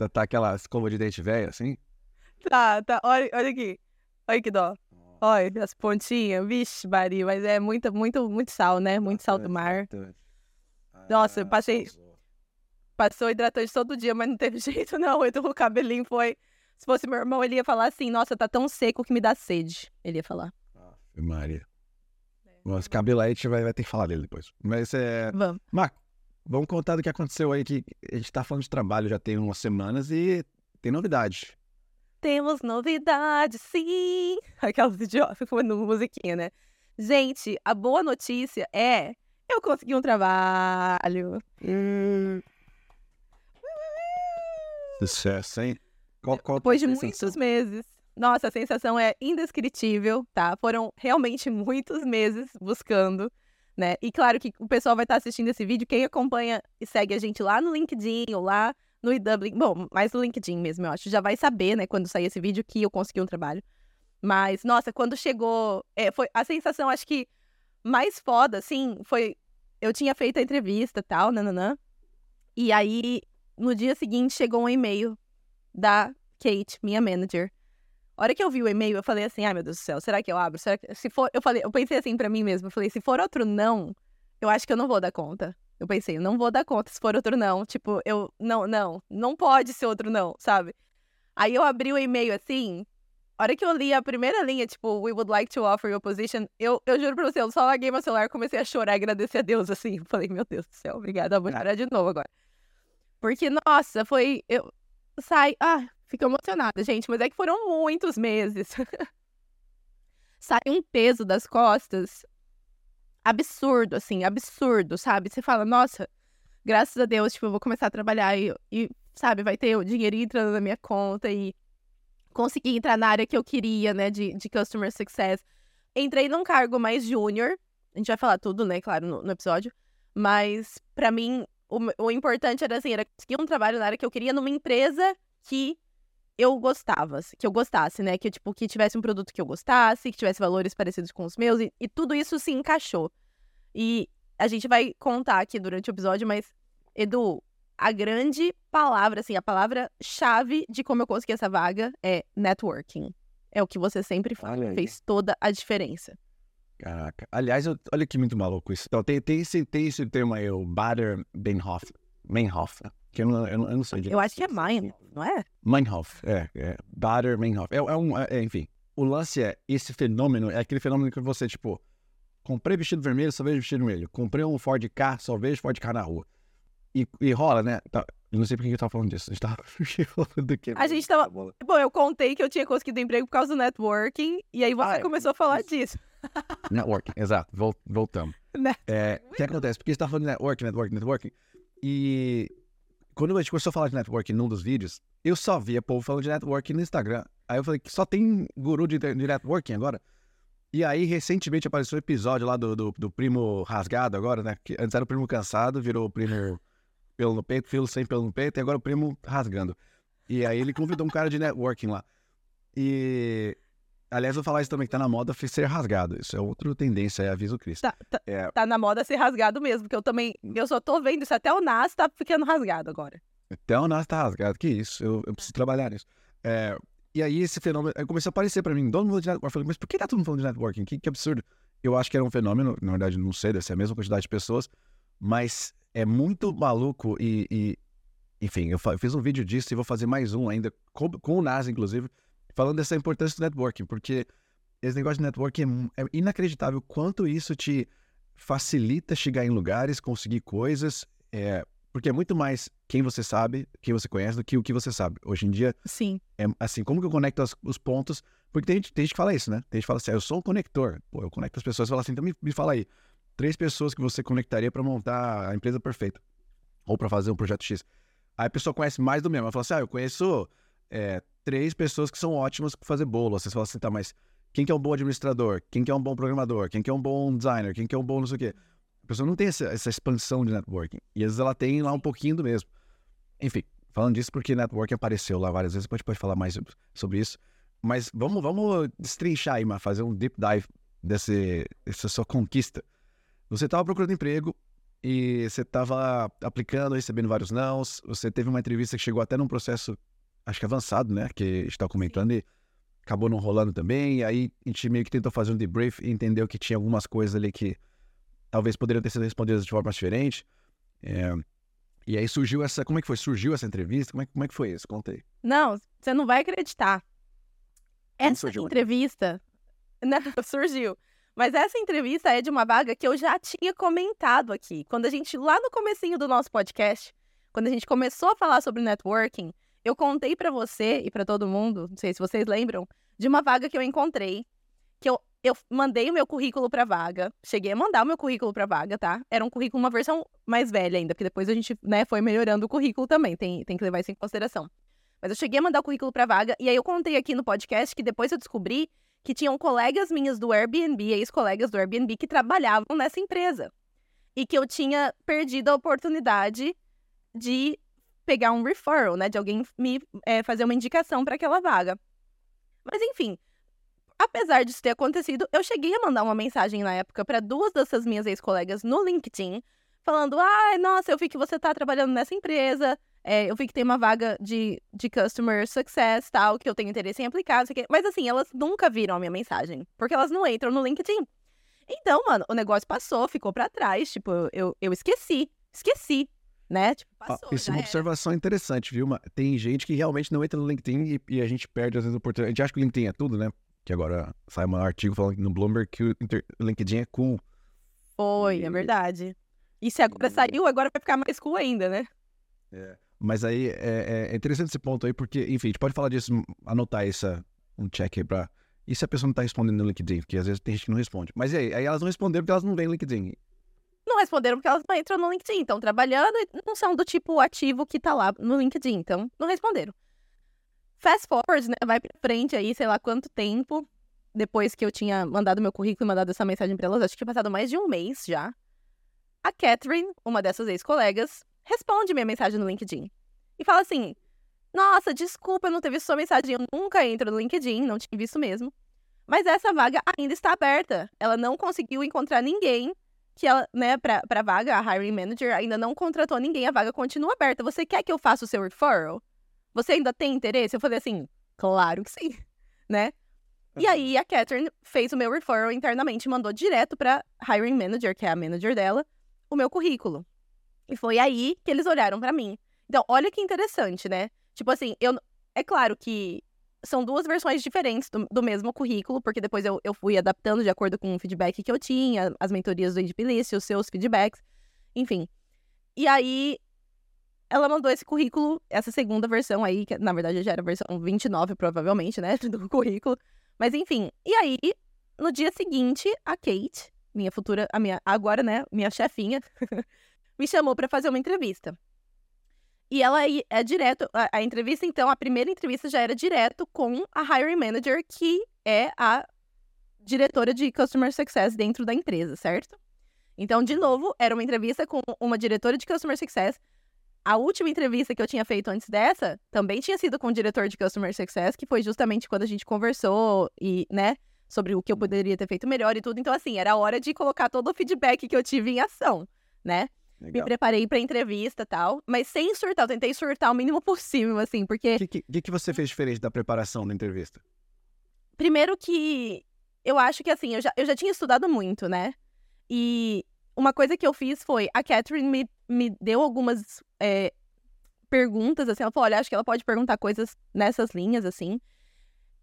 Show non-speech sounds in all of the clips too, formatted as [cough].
Tá, tá aquela escova de dente velha, assim? Tá, tá. Olha, olha aqui. Olha que dó. Olha, as pontinhas. Vixe, Maria, mas é muito, muito, muito sal, né? Muito sal do mar. Nossa, eu passei- Passou hidratante todo dia, mas não teve [laughs] jeito, não. Então o cabelinho foi. Se fosse meu irmão, ele ia falar assim: Nossa, tá tão seco que me dá sede. Ele ia falar. Ave Maria. Bom, esse cabelo aí a gente vai, vai ter que falar dele depois. Mas é. Vamos. Marco, vamos contar do que aconteceu aí, que a gente tá falando de trabalho já tem umas semanas e tem novidade. Temos novidades, sim! [laughs] Aquelas idiotas comendo musiquinha, né? Gente, a boa notícia é. Eu consegui um trabalho. Sucesso, hein? Qual, qual Depois de muitos meses. Nossa, a sensação é indescritível, tá? Foram realmente muitos meses buscando, né? E claro que o pessoal vai estar assistindo esse vídeo, quem acompanha e segue a gente lá no LinkedIn ou lá no IW, bom, mais no LinkedIn mesmo, eu acho, já vai saber, né, quando sair esse vídeo que eu consegui um trabalho. Mas, nossa, quando chegou, é, foi a sensação, acho que mais foda, assim, foi, eu tinha feito a entrevista tal, nananã, e aí, no dia seguinte, chegou um e-mail da Kate, minha manager. A hora que eu vi o e-mail, eu falei assim, ai meu Deus do céu, será que eu abro? Será que... Se for, eu falei, eu pensei assim pra mim mesma, eu falei, se for outro não, eu acho que eu não vou dar conta. Eu pensei, eu não vou dar conta se for outro não. Tipo, eu, não, não, não pode ser outro não, sabe? Aí eu abri o e-mail assim, a hora que eu li a primeira linha, tipo, we would like to offer you a position, eu, eu juro pra você, eu só larguei meu celular, comecei a chorar e agradecer a Deus, assim. Eu Falei, meu Deus do céu, obrigada, vou chorar de novo agora. Porque, nossa, foi, eu sai, ah, fico emocionada, gente, mas é que foram muitos meses. [laughs] sai um peso das costas absurdo, assim, absurdo, sabe? Você fala, nossa, graças a Deus, tipo, eu vou começar a trabalhar e, e, sabe, vai ter o dinheiro entrando na minha conta e consegui entrar na área que eu queria, né, de, de Customer Success. Entrei num cargo mais júnior, a gente vai falar tudo, né, claro, no, no episódio, mas pra mim, o, o importante era, assim, era conseguir um trabalho na área que eu queria numa empresa que eu gostava, assim, que eu gostasse, né? Que, tipo, que tivesse um produto que eu gostasse, que tivesse valores parecidos com os meus, e, e tudo isso se encaixou. E a gente vai contar aqui durante o episódio, mas, Edu, a grande palavra, assim, a palavra-chave de como eu consegui essa vaga é networking. É o que você sempre fala. Fez toda a diferença. Caraca. Aliás, eu- olha que muito maluco isso. Então, tem, tem, esse, tem esse termo aí, o Bader Meinhof. Meinhof. Que eu não, eu não, eu não sei. Eu acho que é Mayan, não é? Meinhof, é. é Bader Meinhof. É, é um, é, enfim, o lance é, esse fenômeno, é aquele fenômeno que você, tipo, comprei vestido vermelho, só vejo vestido vermelho. Comprei um Ford K, só vejo Ford K na rua. E, e rola, né? Tá, eu não sei por que eu tava falando disso. A gente tava [laughs] falando do quê? A gente tava- Bom, eu contei que eu tinha conseguido emprego por causa do networking, e aí você Ah, é. começou a falar disso. [laughs] Networking, exato. Vol- voltamos. [laughs] Né? É, o que acontece? Porque você tá falando de networking, networking, networking. E quando a gente começou a falar de networking num dos vídeos, eu só via povo falando de networking no Instagram. Aí eu falei que só tem guru de, de networking agora. E aí, recentemente apareceu o episódio lá do, do, do primo rasgado agora, né? Que antes era o primo cansado, virou o primo pelo no peito, filo sem pelo no peito, e agora o primo rasgando. E aí ele convidou um cara de networking lá. E. Aliás, eu vou falar isso também, que tá na moda ser rasgado. Isso é outra tendência, é aviso Cristo. Tá, tá, É. tá na moda ser rasgado mesmo, porque eu também, eu só tô vendo isso, até o Nas tá ficando rasgado agora. Até o Nas tá rasgado. Que isso? Eu, eu preciso trabalhar nisso. É, e aí esse fenômeno começou a aparecer pra mim. Todo mundo de networking. Eu falei, mas por que tá todo mundo falando de networking? Que, que absurdo. Eu acho que era um fenômeno, na verdade, não sei, deve ser a mesma quantidade de pessoas, mas é muito maluco e. e- enfim, eu, eu fiz um vídeo disso e vou fazer mais um ainda, com, com o Nas, inclusive, falando dessa importância do networking, porque esse negócio de networking é é, inacreditável quanto isso te facilita chegar em lugares, conseguir coisas, é, porque é muito mais quem você sabe, quem você conhece, do que o que você sabe. Hoje em dia, Sim. é assim, como que eu conecto as- os pontos? Porque tem gente, tem gente que fala isso, né? Tem gente que fala assim, ah, eu sou um conector. Pô, eu conecto as pessoas. Fala assim, então me, me fala aí, três pessoas que você conectaria para montar a empresa perfeita. Ou para fazer um projeto X. Aí a pessoa conhece mais do mesmo. Ela fala assim, ah, eu conheço é, três pessoas que são ótimas para fazer bolo. Aí Você fala assim, tá, mas quem que é um bom administrador? Quem que é um bom programador? Quem que é um bom designer? Quem que é um bom não sei o quê? A pessoa não tem essa, essa expansão de networking. E às vezes ela tem lá um pouquinho do mesmo. Enfim, falando disso porque networking apareceu lá várias vezes, a gente pode falar mais sobre isso. Mas vamos, vamos destrinchar aí, mas fazer um deep dive desse, dessa sua conquista. Você estava procurando emprego, e você estava aplicando, recebendo vários nãos. Você teve uma entrevista que chegou até num processo, acho que avançado, né? Que está comentando e acabou não rolando também. E aí a gente meio que tentou fazer um debrief e entendeu que tinha algumas coisas ali que talvez poderiam ter sido respondidas de forma diferente. É, e aí surgiu essa. Como é que foi? Surgiu essa entrevista? Como é, como é que foi isso? Conta aí. Não, você não vai acreditar. Essa surgiu? entrevista. [laughs] Não, surgiu. Mas essa entrevista é de uma vaga que eu já tinha comentado aqui. Quando a gente, lá no comecinho do nosso podcast, quando a gente começou a falar sobre networking, eu contei pra você e pra todo mundo, não sei se vocês lembram, de uma vaga que eu encontrei, que eu, eu mandei o meu currículo pra vaga, cheguei a mandar o meu currículo pra vaga, tá? Era um currículo, uma versão mais velha ainda, porque depois a gente, né, foi melhorando o currículo também, tem, tem que levar isso em consideração. Mas eu cheguei a mandar o currículo pra vaga, e aí eu contei aqui no podcast que depois eu descobri que tinham colegas minhas do Airbnb, ex-colegas do Airbnb, que trabalhavam nessa empresa. E que eu tinha perdido a oportunidade de pegar um referral, né? De alguém me é, fazer uma indicação para aquela vaga. Mas enfim, apesar disso ter acontecido, eu cheguei a mandar uma mensagem na época para duas dessas minhas ex-colegas no LinkedIn, falando: ai, nossa, eu vi que você tá trabalhando nessa empresa. É, eu vi que tem uma vaga de, de Customer Success, tal, que eu tenho interesse em aplicar, sei o quê. Mas assim, elas nunca viram a minha mensagem, porque elas não entram no LinkedIn. Então, mano, o negócio passou, ficou pra trás, tipo, eu, eu esqueci, esqueci, né? Tipo, Ah, passou, isso é uma era. observação interessante, viu? Tem gente que realmente não entra no LinkedIn e, e a gente perde às vezes a oportunidade. A gente acha que o LinkedIn é tudo, né? Que agora sai um artigo falando no Bloomberg que o LinkedIn é cool. Foi, é E- verdade. E se agora e- saiu, agora vai ficar mais cool ainda, né? Mas aí é, é- é interessante esse ponto aí, porque, enfim, a gente pode falar disso, anotar essa, um check aí pra. E se a pessoa não tá respondendo no LinkedIn? Porque às vezes tem gente que não responde. Mas aí? Aí elas não responderam porque elas não veem no LinkedIn. Responderam porque elas não entram no LinkedIn. Estão trabalhando e não são do tipo ativo que tá lá no LinkedIn. Então, não responderam. Fast forward, né? Vai pra frente aí, sei lá quanto tempo. Depois que eu tinha mandado meu currículo e mandado essa mensagem pra elas, acho que tinha passado mais de um mês já. A Catherine, uma dessas ex-colegas, responde minha mensagem no LinkedIn. E fala assim: Nossa, desculpa, eu não visto sua mensagem. Eu nunca entro no LinkedIn, não tinha visto mesmo. Mas essa vaga ainda está aberta. Ela não conseguiu encontrar ninguém que ela, né, pra, pra vaga, a hiring manager ainda não contratou ninguém, a vaga continua aberta. Você quer que eu faça o seu referral? Você ainda tem interesse? Eu falei assim, claro que sim, [laughs] né? E aí a Catherine fez o meu referral internamente, mandou direto pra hiring manager, que é a manager dela, o meu currículo. E foi aí que eles olharam pra mim. Então, olha que interessante, né? Tipo assim, eu é claro que são duas versões diferentes do, do mesmo currículo, porque depois eu, eu fui adaptando de acordo com o feedback que eu tinha, as mentorias do Edpilist, os seus feedbacks, enfim. E aí, ela mandou esse currículo, essa segunda versão aí, que na verdade já era a versão 29, provavelmente, né, [laughs] do currículo. Mas enfim, e aí, no dia seguinte, a Kate, minha futura, a minha, agora, né, minha chefinha, [laughs] me chamou pra fazer uma entrevista. E ela é direto, a, a entrevista então, a primeira entrevista já era direto com a hiring manager, que é a diretora de customer success dentro da empresa, certo? Então, de novo, era uma entrevista com uma diretora de customer success. A última entrevista que eu tinha feito antes dessa também tinha sido com o diretor de customer success, que foi justamente quando a gente conversou e, né, sobre o que eu poderia ter feito melhor e tudo. Então, assim, era hora de colocar todo o feedback que eu tive em ação, né? Me Legal. preparei pra entrevista e tal, mas sem surtar. Eu tentei surtar o mínimo possível, assim, porque O que, que, que você fez diferente da preparação da entrevista? Primeiro que eu acho que assim, eu já, eu já tinha estudado muito, né? E uma coisa que eu fiz foi, a Catherine me, me deu algumas é, perguntas, assim, ela falou, olha, acho que ela pode perguntar coisas nessas linhas, assim.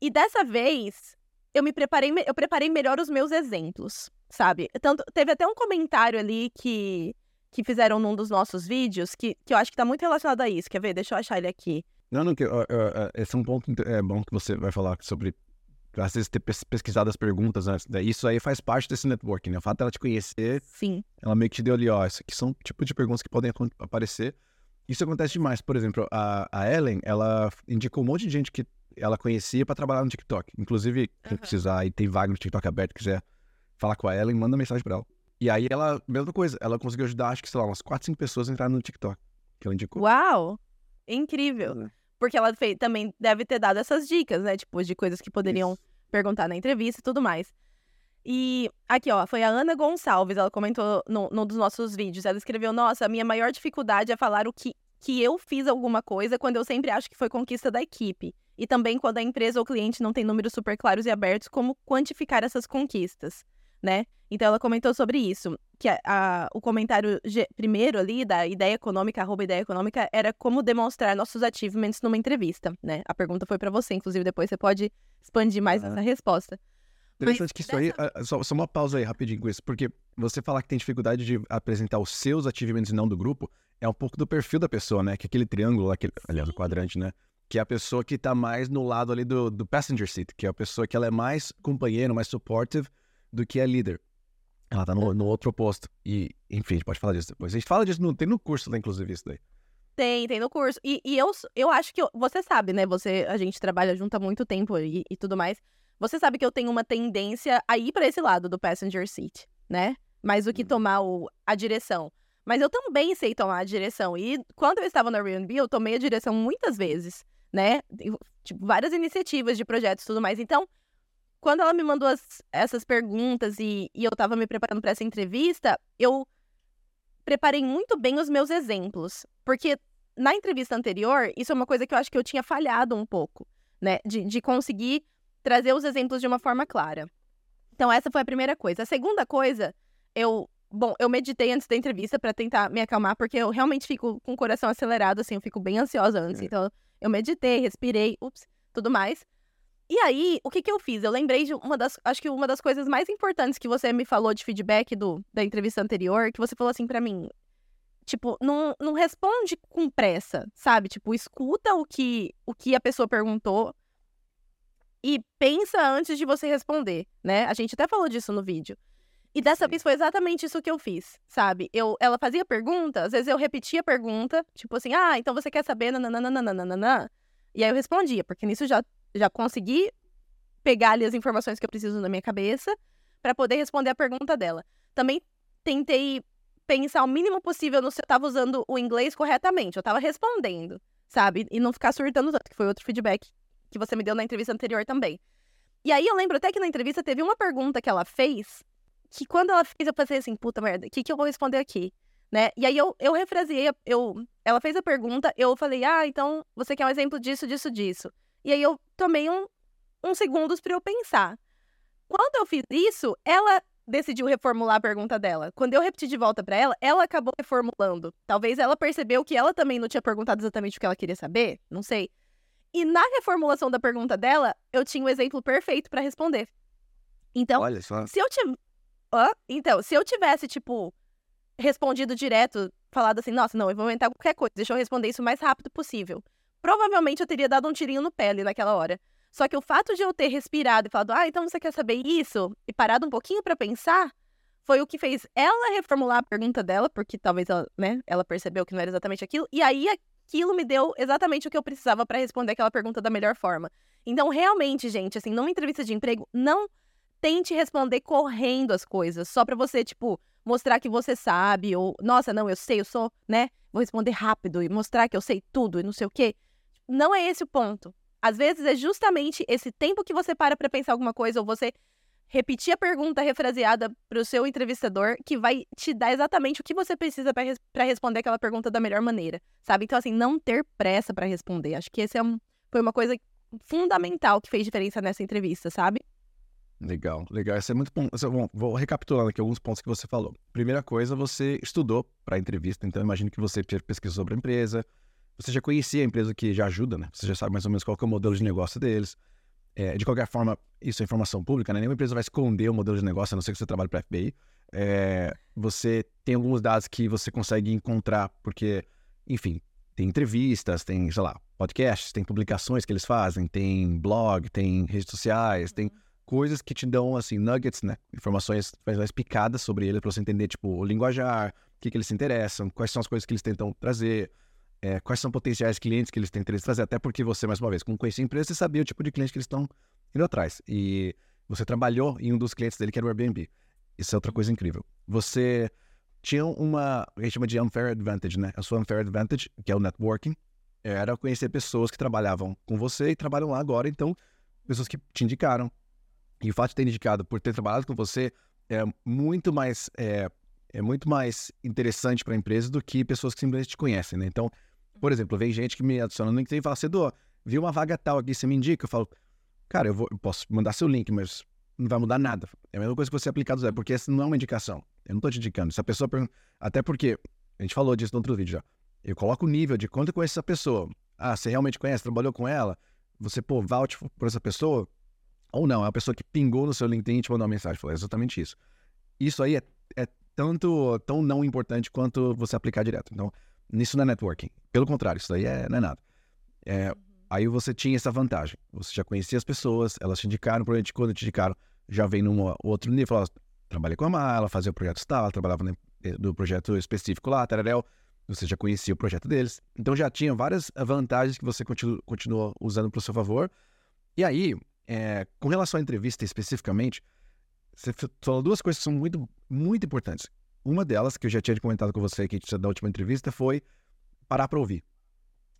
E dessa vez, eu me preparei, me- eu preparei melhor os meus exemplos, sabe? Tanto, teve até um comentário ali que, que fizeram num dos nossos vídeos, que, que eu acho que tá muito relacionado a isso. Quer ver? Deixa eu achar ele aqui. Não, não, que, ó, ó, ó, esse é um ponto é, bom que você vai falar sobre, às vezes, ter pes- pesquisado as perguntas antes. né? Isso aí faz parte desse networking, né? O fato dela te conhecer, Sim. ela meio que te deu ali, ó, isso aqui são tipo de perguntas que podem aparecer. Isso acontece demais. Por exemplo, a, a Ellen, ela indicou um monte de gente que ela conhecia pra trabalhar no TikTok. Inclusive, quem Aham. precisar e tem vaga no TikTok aberto, quiser falar com a Ellen, manda mensagem pra ela. E aí ela, mesma coisa, ela conseguiu ajudar, acho que, sei lá, umas 4, 5 pessoas a entrarem no TikTok. Que ela indicou. Uau! Incrível. Né? Porque ela fez, também deve ter dado essas dicas, né? Tipo, de coisas que poderiam Isso. perguntar na entrevista e tudo mais. E aqui, ó, foi a Ana Gonçalves, ela comentou num no dos nossos vídeos. Ela escreveu: Nossa, a minha maior dificuldade é falar o que, que eu fiz alguma coisa quando eu sempre acho que foi conquista da equipe. E também quando a empresa ou cliente não tem números super claros e abertos, como quantificar essas conquistas, né? Então ela comentou sobre isso, que a, a, o comentário primeiro ali da ideia econômica, arroba ideia econômica, era como demonstrar nossos achievements numa entrevista, né? A pergunta foi para você, inclusive depois você pode expandir mais essa resposta. Interessante que isso dessa... aí, só, só, uma pausa aí rapidinho com isso, porque você falar que tem dificuldade de apresentar os seus achievements e não do grupo, é um pouco do perfil da pessoa, né? Que aquele triângulo, aquele, aliás, o quadrante, né? Que é a pessoa que tá mais no lado ali do, do passenger seat, que é a pessoa que ela é mais companheiro, mais supportive do que é líder. Ela tá no, no outro oposto. E, enfim, a gente pode falar disso depois. A gente fala disso, no, tem no curso lá, inclusive, isso daí. Tem, tem no curso. E, e eu, eu acho que. Eu, você sabe, né? Você, a gente trabalha junto há muito tempo e, e tudo mais. Você sabe que eu tenho uma tendência a ir para esse lado do passenger seat, né? Mais do que uhum. tomar o, a direção. Mas eu também sei tomar a direção. E quando eu estava na Airbnb, eu tomei a direção muitas vezes, né? Tipo, várias iniciativas de projetos e tudo mais. Então, quando ela me mandou as, essas perguntas e, e eu estava me preparando para essa entrevista, eu preparei muito bem os meus exemplos. Porque na entrevista anterior, isso é uma coisa que eu acho que eu tinha falhado um pouco, né? De, de conseguir trazer os exemplos de uma forma clara. Então, essa foi a primeira coisa. A segunda coisa, eu. Bom, eu meditei antes da entrevista para tentar me acalmar, porque eu realmente fico com o coração acelerado, assim, eu fico bem ansiosa antes. É. Então, eu meditei, respirei, ups, tudo mais. E aí, o que que eu fiz? Eu lembrei de uma das, acho que uma das coisas mais importantes que você me falou de feedback do, da entrevista anterior, que você falou assim para mim, tipo, não, não responde com pressa, sabe? Tipo, escuta o que, o que a pessoa perguntou e pensa antes de você responder, né? A gente até falou disso no vídeo. E dessa Sim. vez foi exatamente isso que eu fiz, sabe? Eu, ela fazia pergunta, às vezes eu repetia a pergunta, tipo assim, ah, então você quer saber, nananana. E aí eu respondia, porque nisso já, já consegui pegar ali as informações que eu preciso na minha cabeça para poder responder a pergunta dela. Também tentei pensar o mínimo possível no se eu estava usando o inglês corretamente, eu estava respondendo, sabe? E não ficar surtando tanto, que foi outro feedback que você me deu na entrevista anterior também. E aí eu lembro até que na entrevista teve uma pergunta que ela fez, que quando ela fez, eu pensei assim, puta merda, o que, que eu vou responder aqui? Né? E aí eu, eu refraseei, eu, ela fez a pergunta, eu falei, ah, então você quer um exemplo disso, disso, disso. E aí eu tomei um, uns segundos para eu pensar. Quando eu fiz isso, ela decidiu reformular a pergunta dela. Quando eu repeti de volta para ela, ela acabou reformulando. Talvez ela percebeu que ela também não tinha perguntado exatamente o que ela queria saber, não sei. E na reformulação da pergunta dela, eu tinha o um exemplo perfeito para responder. Então, Olha só. se eu tivesse. Então, se eu tivesse, tipo, respondido direto, falado assim, nossa, não, eu vou inventar qualquer coisa, deixa eu responder isso o mais rápido possível. Provavelmente eu teria dado um tirinho no pé ali naquela hora. Só que o fato de eu ter respirado e falado, ah, então você quer saber isso? E parado um pouquinho para pensar, foi o que fez ela reformular a pergunta dela, porque talvez ela, né, ela percebeu que não era exatamente aquilo. E aí aquilo me deu exatamente o que eu precisava para responder aquela pergunta da melhor forma. Então, realmente, gente, assim, numa entrevista de emprego, não tente responder correndo as coisas, só para você, tipo, mostrar que você sabe, ou, nossa, não, eu sei, eu sou, né? Vou responder rápido e mostrar que eu sei tudo e não sei o quê. Não é esse o ponto. Às vezes é justamente esse tempo que você para para pensar alguma coisa, ou você repetir a pergunta refraseada para o seu entrevistador, que vai te dar exatamente o que você precisa para res responder aquela pergunta da melhor maneira, sabe? Então, assim, não ter pressa para responder. Acho que esse é um, foi uma coisa fundamental que fez diferença nessa entrevista, sabe? Legal, legal. Isso é muito bom. Bom, vou recapitulando aqui alguns pontos que você falou. Primeira coisa, você estudou para a entrevista, então imagino que você pesquisou sobre a empresa, você já conhecia a empresa que já ajuda, né? Você já sabe mais ou menos qual é o modelo de negócio deles. É, de qualquer forma, isso é informação pública, né? Nenhuma empresa vai esconder o modelo de negócio, a não ser que você trabalhe para a FBI. É, você tem alguns dados que você consegue encontrar, porque, enfim, tem entrevistas, tem, sei lá, podcasts, tem publicações que eles fazem, tem blog, tem redes sociais, tem coisas que te dão, assim, nuggets, né? Informações mais picadas sobre ele para você entender, tipo, o linguajar, o que, que eles se interessam, quais são as coisas que eles tentam trazer é, quais são potenciais clientes que eles têm interesse em trazer, até porque você, mais uma vez, como conhecia a empresa, você sabia o tipo de cliente que eles estão indo atrás. E você trabalhou em um dos clientes dele, que era o Airbnb. Isso é outra coisa incrível. Você tinha uma, a gente chama de unfair advantage, né? A sua unfair advantage, que é o networking, era conhecer pessoas que trabalhavam com você e trabalham lá agora, então, pessoas que te indicaram, E o fato de ter indicado por ter trabalhado com você é muito mais é, é muito mais interessante para a empresa do que pessoas que simplesmente te conhecem, né? Então, por exemplo, vem gente que me adiciona no LinkedIn e fala, Cedo, viu uma vaga tal aqui, você me indica? Eu falo, cara, eu, vou, eu posso mandar seu link, mas não vai mudar nada. É a mesma coisa que você aplicar do zero, porque essa não é uma indicação. Eu não estou te indicando. Se a pessoa pergunta, até porque a gente falou disso no outro vídeo já. Eu coloco o nível de quanto eu conheço essa pessoa. Ah, você realmente conhece, trabalhou com ela? Você, pô, vouch por essa pessoa? Ou não, é uma pessoa que pingou no seu LinkedIn e te mandou uma mensagem. Falou, é exatamente isso. Isso aí é, é tanto, tão não importante quanto você aplicar direto. Então, nisso não é networking. Pelo contrário, isso aí é, não é nada. É, aí você tinha essa vantagem. Você já conhecia as pessoas, elas te indicaram, provavelmente quando te indicaram, já vem num outro nível. Trabalhei com a Mala, fazia o projeto tal, trabalhava no projeto específico lá, Tararel você já conhecia o projeto deles. Então já tinha várias vantagens que você continu, continua usando para o seu favor. E aí, é, com relação à entrevista especificamente, você falou duas coisas que são muito, muito importantes. Uma delas, que eu já tinha comentado com você aqui da última entrevista, foi parar para ouvir.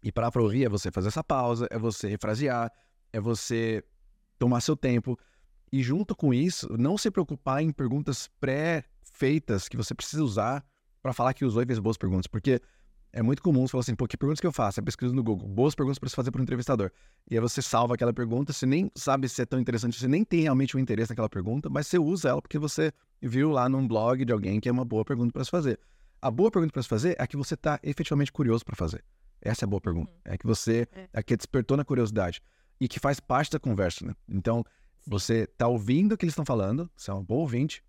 E parar para ouvir é você fazer essa pausa, é você refrasear, é você tomar seu tempo. E junto com isso, não se preocupar em perguntas pré-feitas que você precisa usar para falar que usou e fez boas perguntas, porque é muito comum você falar assim, pô, que perguntas que eu faço? É pesquisa no Google, boas perguntas para você fazer para o entrevistador. E aí você salva aquela pergunta, você nem sabe se é tão interessante, você nem tem realmente um interesse naquela pergunta, mas você usa ela porque você viu lá num blog de alguém que é uma boa pergunta para se fazer. A boa pergunta para se fazer é a que você está efetivamente curioso para fazer. Essa é a boa pergunta. Uhum. É que você, é. é que despertou na curiosidade e que faz parte da conversa, né? Então, você está ouvindo o que eles estão falando, você é um bom ouvinte,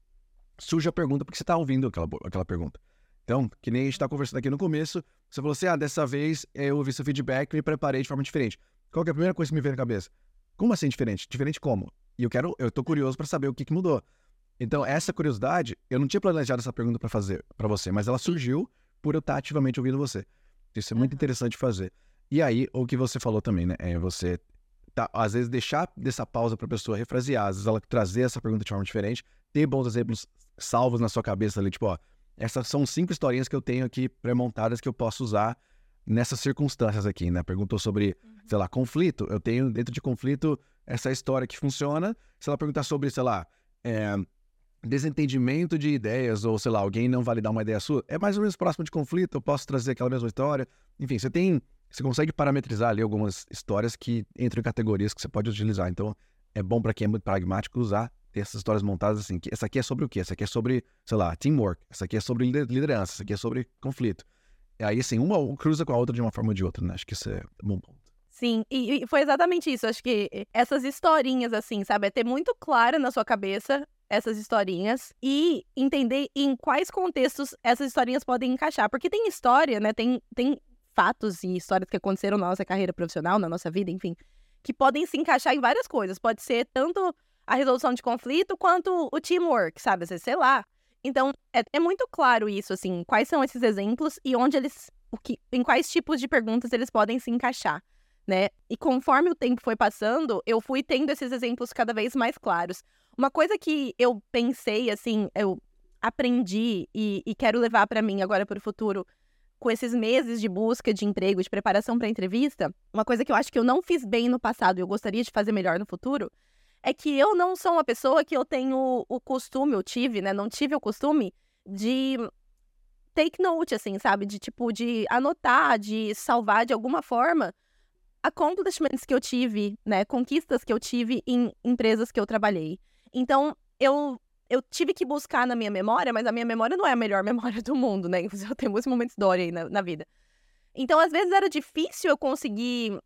surge a pergunta porque você está ouvindo aquela, aquela pergunta. Então, que nem a gente está conversando aqui no começo, você falou assim: ah, dessa vez eu ouvi seu feedback e me preparei de forma diferente. Qual é a primeira coisa que me veio na cabeça? Como assim diferente? Diferente como? E eu quero, eu tô curioso para saber o que, que mudou. Então, essa curiosidade, eu não tinha planejado essa pergunta para fazer para você, mas ela surgiu por eu estar tá ativamente ouvindo você. Isso é muito interessante fazer. E aí, o que você falou também, né? É você, tá, às vezes, deixar dessa pausa para a pessoa refrasear, às vezes ela trazer essa pergunta de forma diferente, ter bons exemplos salvos na sua cabeça ali, tipo, ó, essas são cinco historinhas que eu tenho aqui pré-montadas que eu posso usar nessas circunstâncias aqui, né? Perguntou sobre, uhum. sei lá, conflito. Eu tenho dentro de conflito essa história que funciona. Se ela perguntar sobre, sei lá, é, desentendimento de ideias, ou sei lá, alguém não validar uma ideia sua, é mais ou menos próximo de conflito, eu posso trazer aquela mesma história. Enfim, você tem. Você consegue parametrizar ali algumas histórias que entram em categorias que você pode utilizar. Então, é bom para quem é muito pragmático usar essas histórias montadas assim. Que essa aqui é sobre o quê? Essa aqui é sobre, sei lá, teamwork. Essa aqui é sobre liderança. Essa aqui é sobre conflito. E aí, assim, uma cruza com a outra de uma forma ou de outra, né? Acho que isso é bom ponto. Sim, e, e foi exatamente isso. Acho que essas historinhas, assim, sabe? É ter muito claro na sua cabeça essas historinhas e entender em quais contextos essas historinhas podem encaixar. Porque tem história, né? Tem, tem fatos e histórias que aconteceram na nossa carreira profissional, na nossa vida, enfim, que podem se encaixar em várias coisas. Pode ser tanto a resolução de conflito quanto o teamwork, sabe? Sei lá. Então, é, é, muito claro isso, assim, quais são esses exemplos e onde eles. O que, em quais tipos de perguntas eles podem se encaixar, né? E conforme o tempo foi passando, eu fui tendo esses exemplos cada vez mais claros. Uma coisa que eu pensei, assim, eu aprendi e, e quero levar para mim agora para o futuro, com esses meses de busca de emprego, de preparação para entrevista, uma coisa que eu acho que eu não fiz bem no passado e eu gostaria de fazer melhor no futuro, é que eu não sou uma pessoa que eu tenho o costume, eu tive, né? Não tive o costume de take note, assim, sabe? De tipo, de anotar, de salvar de alguma forma accomplishments que eu tive, né? Conquistas que eu tive em empresas que eu trabalhei. Então, eu eu tive que buscar na minha memória, mas a minha memória não é a melhor [laughs] memória do mundo, né? [laughs] Eu tenho muitos momentos dória aí na, na vida. Então, às vezes era difícil eu conseguir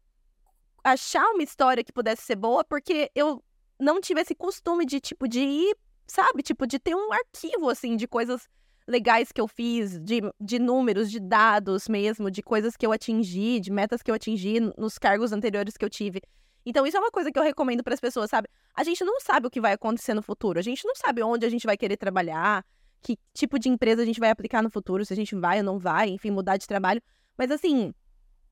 achar uma história que pudesse ser boa, porque eu não tive esse costume de, tipo, de ir, sabe? Tipo, de ter um arquivo, assim, de coisas legais que eu fiz, de, de números, de dados mesmo, de coisas que eu atingi, de metas que eu atingi nos cargos anteriores que eu tive. Então, isso é uma coisa que eu recomendo para as pessoas, sabe? A gente não sabe o que vai acontecer no futuro. A gente não sabe onde a gente vai querer trabalhar, que tipo de empresa a gente vai aplicar no futuro, se a gente vai ou não vai, enfim, mudar de trabalho. Mas, assim,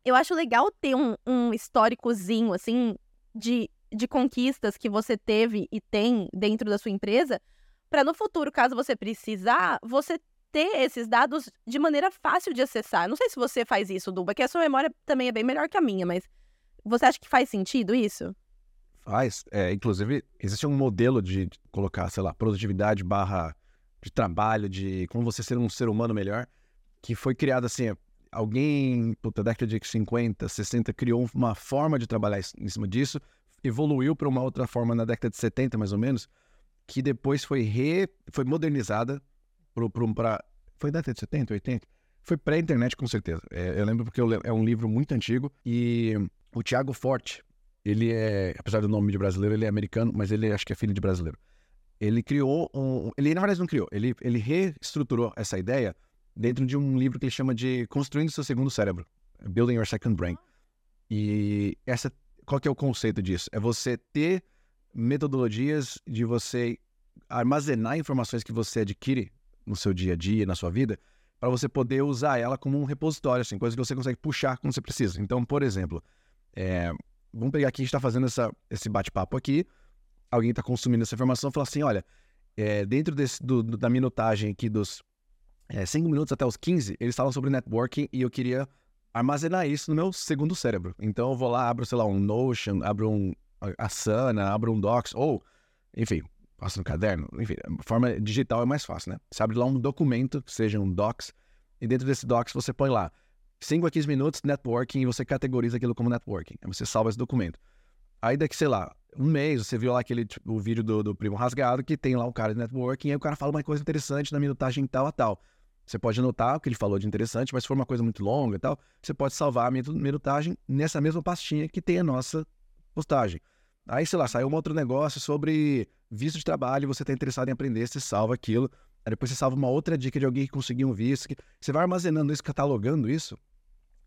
eu acho legal ter um, um históricozinho, assim, de de conquistas que você teve e tem dentro da sua empresa, para no futuro, caso você precisar, você ter esses dados de maneira fácil de acessar. Não sei se você faz isso, Duba, que a sua memória também é bem melhor que a minha, mas você acha que faz sentido isso? Faz. É, inclusive, existe um modelo de colocar, sei lá, produtividade barra de trabalho, de como você ser um ser humano melhor, que foi criado assim, alguém, puta, década de 50, 60, criou uma forma de trabalhar em cima disso, evoluiu para uma outra forma na década de 70, mais ou menos, que depois foi re, foi modernizada para foi década de 70, 80? Foi pré-internet, com certeza. É, eu lembro porque eu, é um livro muito antigo e o Tiago Forte, ele é, apesar do nome de brasileiro, ele é americano, mas ele acho que é filho de brasileiro. Ele criou um. Ele, na verdade, não criou, ele, ele reestruturou essa ideia dentro de um livro que ele chama de Construindo Seu Segundo Cérebro Building Your Second Brain. E essa, qual que é o conceito disso? É você ter metodologias de você armazenar informações que você adquire no seu dia a dia, na sua vida, para você poder usar ela como um repositório, assim, coisa que você consegue puxar quando você precisa. Então, por exemplo, é, vamos pegar aqui, a gente está fazendo essa, esse bate-papo aqui, alguém está consumindo essa informação e fala assim, olha, é, dentro desse, do, da minutagem aqui dos 5 é, minutos até os 15, eles falam sobre networking e eu queria armazenar isso no meu segundo cérebro. Então eu vou lá, abro, sei lá, um Notion, abro um Asana, abro um Docs, ou, enfim, faço no caderno, enfim, forma digital é mais fácil, né? Você abre lá um documento, seja um Docs, e dentro desse Docs você põe lá 5 a 15 minutos networking e você categoriza aquilo como networking. Aí você salva esse documento. Aí daqui, sei lá, um mês, você viu lá aquele tipo, o vídeo do, do primo rasgado que tem lá o cara de networking, aí o cara fala uma coisa interessante na minutagem tal a tal. Você pode anotar o que ele falou de interessante, mas se for uma coisa muito longa e tal, você pode salvar a minutagem nessa mesma pastinha que tem a nossa postagem. Aí, sei lá, saiu um outro negócio sobre visto de trabalho, você está interessado em aprender, você salva aquilo. Aí depois você salva uma outra dica de alguém que conseguiu um visto. Que... Você vai armazenando isso, catalogando isso,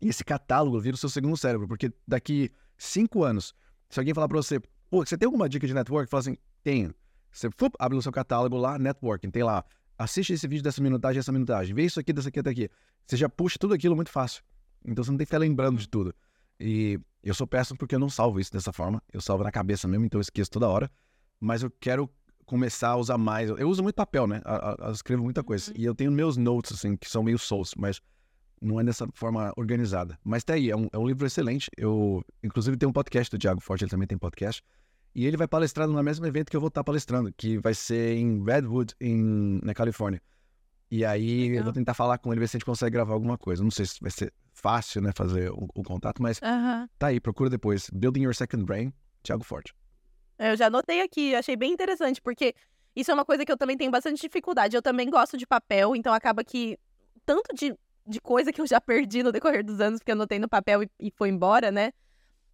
e esse catálogo vira o seu segundo cérebro, porque daqui cinco anos, se alguém falar para você, pô, você tem alguma dica de network? Fala assim, tenho. Você fup, abre o seu catálogo lá, networking, tem lá, assiste esse vídeo dessa minutagem, essa minutagem, vê isso aqui, dessa aqui, até aqui. Você já puxa tudo aquilo muito fácil. Então você não tem que ficar lembrando de tudo. E eu sou péssimo porque eu não salvo isso dessa forma. Eu salvo na cabeça mesmo, então eu esqueço toda hora. Mas eu quero começar a usar mais. Eu uso muito papel, né? Eu, escrevo muita coisa. Uhum. E eu tenho meus notes, assim, que são meio souls, mas não é dessa forma organizada. Mas tá aí, é um, é um livro excelente. Eu, inclusive, tem um podcast do Thiago Forte, ele também tem podcast. E ele vai palestrar no mesmo evento que eu vou estar palestrando, que vai ser em Redwood, em, na Califórnia. E aí Legal. eu vou tentar falar com ele, ver se a gente consegue gravar alguma coisa. Não sei se vai ser fácil, né, fazer o, o contato, mas tá aí, procura depois. Building Your Second Brain, Thiago Forte. Eu já anotei aqui, achei bem interessante, porque isso é uma coisa que eu também tenho bastante dificuldade. Eu também gosto de papel, então acaba que tanto de, de coisa que eu já perdi no decorrer dos anos, porque eu anotei no papel e, e foi embora, né?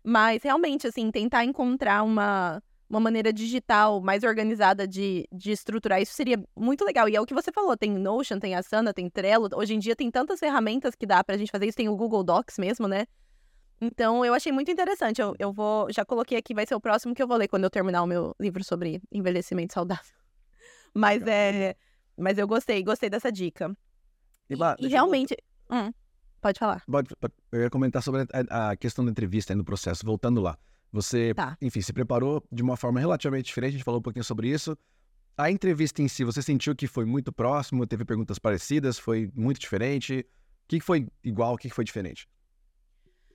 Mas realmente, assim, tentar encontrar uma, uma maneira digital mais organizada de, de estruturar isso seria muito legal. E é o que você falou: tem Notion, tem Asana, tem Trello. Hoje em dia tem tantas ferramentas que dá pra gente fazer isso. Tem o Google Docs mesmo, né? Então eu achei muito interessante. Eu, eu vou. Já coloquei aqui, vai ser o próximo que eu vou ler quando eu terminar o meu livro sobre envelhecimento saudável. [laughs] Mas é. Mas eu gostei, gostei dessa dica. E, e, e realmente. Eu... Hum. Pode falar. Eu ia comentar sobre a, a questão da entrevista no processo, voltando lá. Você, tá. enfim, se preparou de uma forma relativamente diferente, a gente falou um pouquinho sobre isso. A entrevista em si, você sentiu que foi muito próximo, teve perguntas parecidas, foi muito diferente? O que foi igual, o que foi diferente?